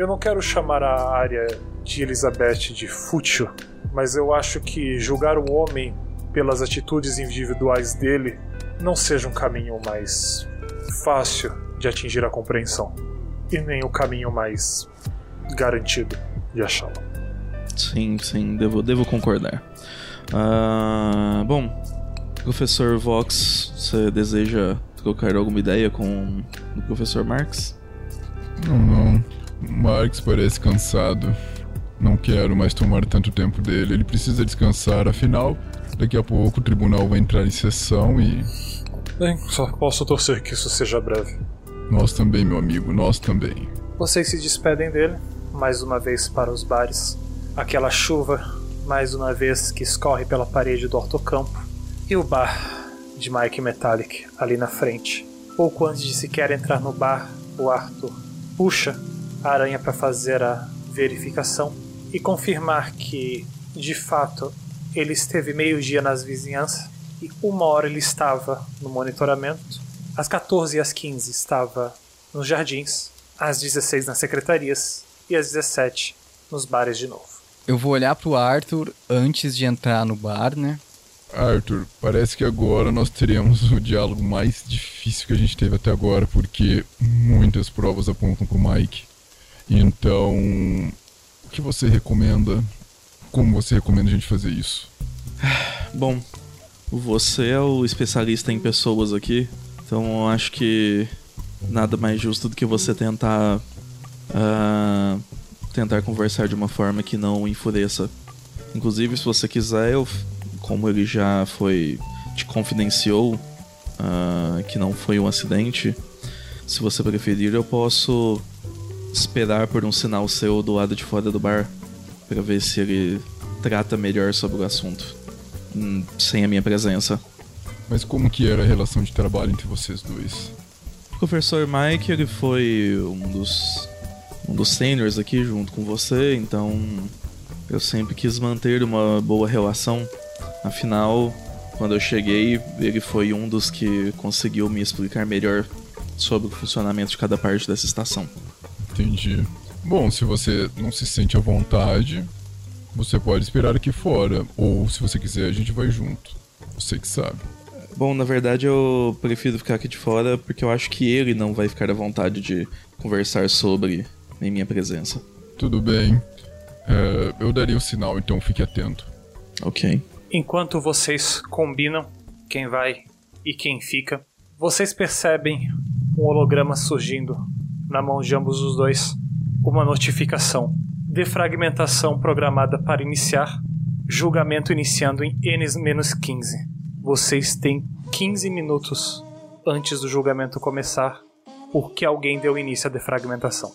Eu não quero chamar a área de Elizabeth de fútil, mas eu acho que julgar o homem pelas atitudes individuais dele não seja um caminho mais fácil de atingir a compreensão e nem o caminho mais garantido de achá-lo. Sim, sim, devo, devo concordar. Uh, bom, professor Vox, você deseja trocar alguma ideia com o professor Marx? Não, não. Marx parece cansado. Não quero mais tomar tanto tempo dele. Ele precisa descansar, afinal, daqui a pouco o tribunal vai entrar em sessão e. Bem, só posso torcer que isso seja breve. Nós também, meu amigo, nós também. Vocês se despedem dele, mais uma vez para os bares. Aquela chuva mais uma vez que escorre pela parede do hortocampo, e o bar de Mike Metallic ali na frente. Pouco antes de sequer entrar no bar, o Arthur puxa a aranha para fazer a verificação e confirmar que, de fato, ele esteve meio-dia nas vizinhanças e uma hora ele estava no monitoramento, às 14 e às 15 estava nos jardins, às 16 nas secretarias e às 17 nos bares de novo. Eu vou olhar pro Arthur antes de entrar no bar, né? Arthur, parece que agora nós teremos o diálogo mais difícil que a gente teve até agora, porque muitas provas apontam pro Mike. Então, o que você recomenda? Como você recomenda a gente fazer isso? Bom, você é o especialista em pessoas aqui, então eu acho que nada mais justo do que você tentar uh, tentar conversar de uma forma que não enfureça. Inclusive, se você quiser, eu, como ele já foi te confidenciou uh, que não foi um acidente, se você preferir, eu posso esperar por um sinal seu do lado de fora do bar para ver se ele trata melhor sobre o assunto, hum, sem a minha presença. Mas como que era a relação de trabalho entre vocês dois? O professor Mike, ele foi um dos um dos seniors aqui junto com você, então eu sempre quis manter uma boa relação. Afinal, quando eu cheguei, ele foi um dos que conseguiu me explicar melhor sobre o funcionamento de cada parte dessa estação. Entendi. Bom, se você não se sente à vontade, Você pode esperar aqui fora, ou se você quiser, a gente vai junto. Você que sabe. Bom, na verdade eu prefiro ficar aqui de fora porque eu acho que ele não vai ficar à vontade de conversar sobre em minha presença. Tudo bem. É, eu daria o sinal, então fique atento. Ok. Enquanto vocês combinam quem vai e quem fica, vocês percebem um holograma surgindo na mão de ambos os dois. Uma notificação. Defragmentação programada para iniciar. Julgamento iniciando em N-15. Vocês têm 15 minutos antes do julgamento começar, porque alguém deu início à defragmentação.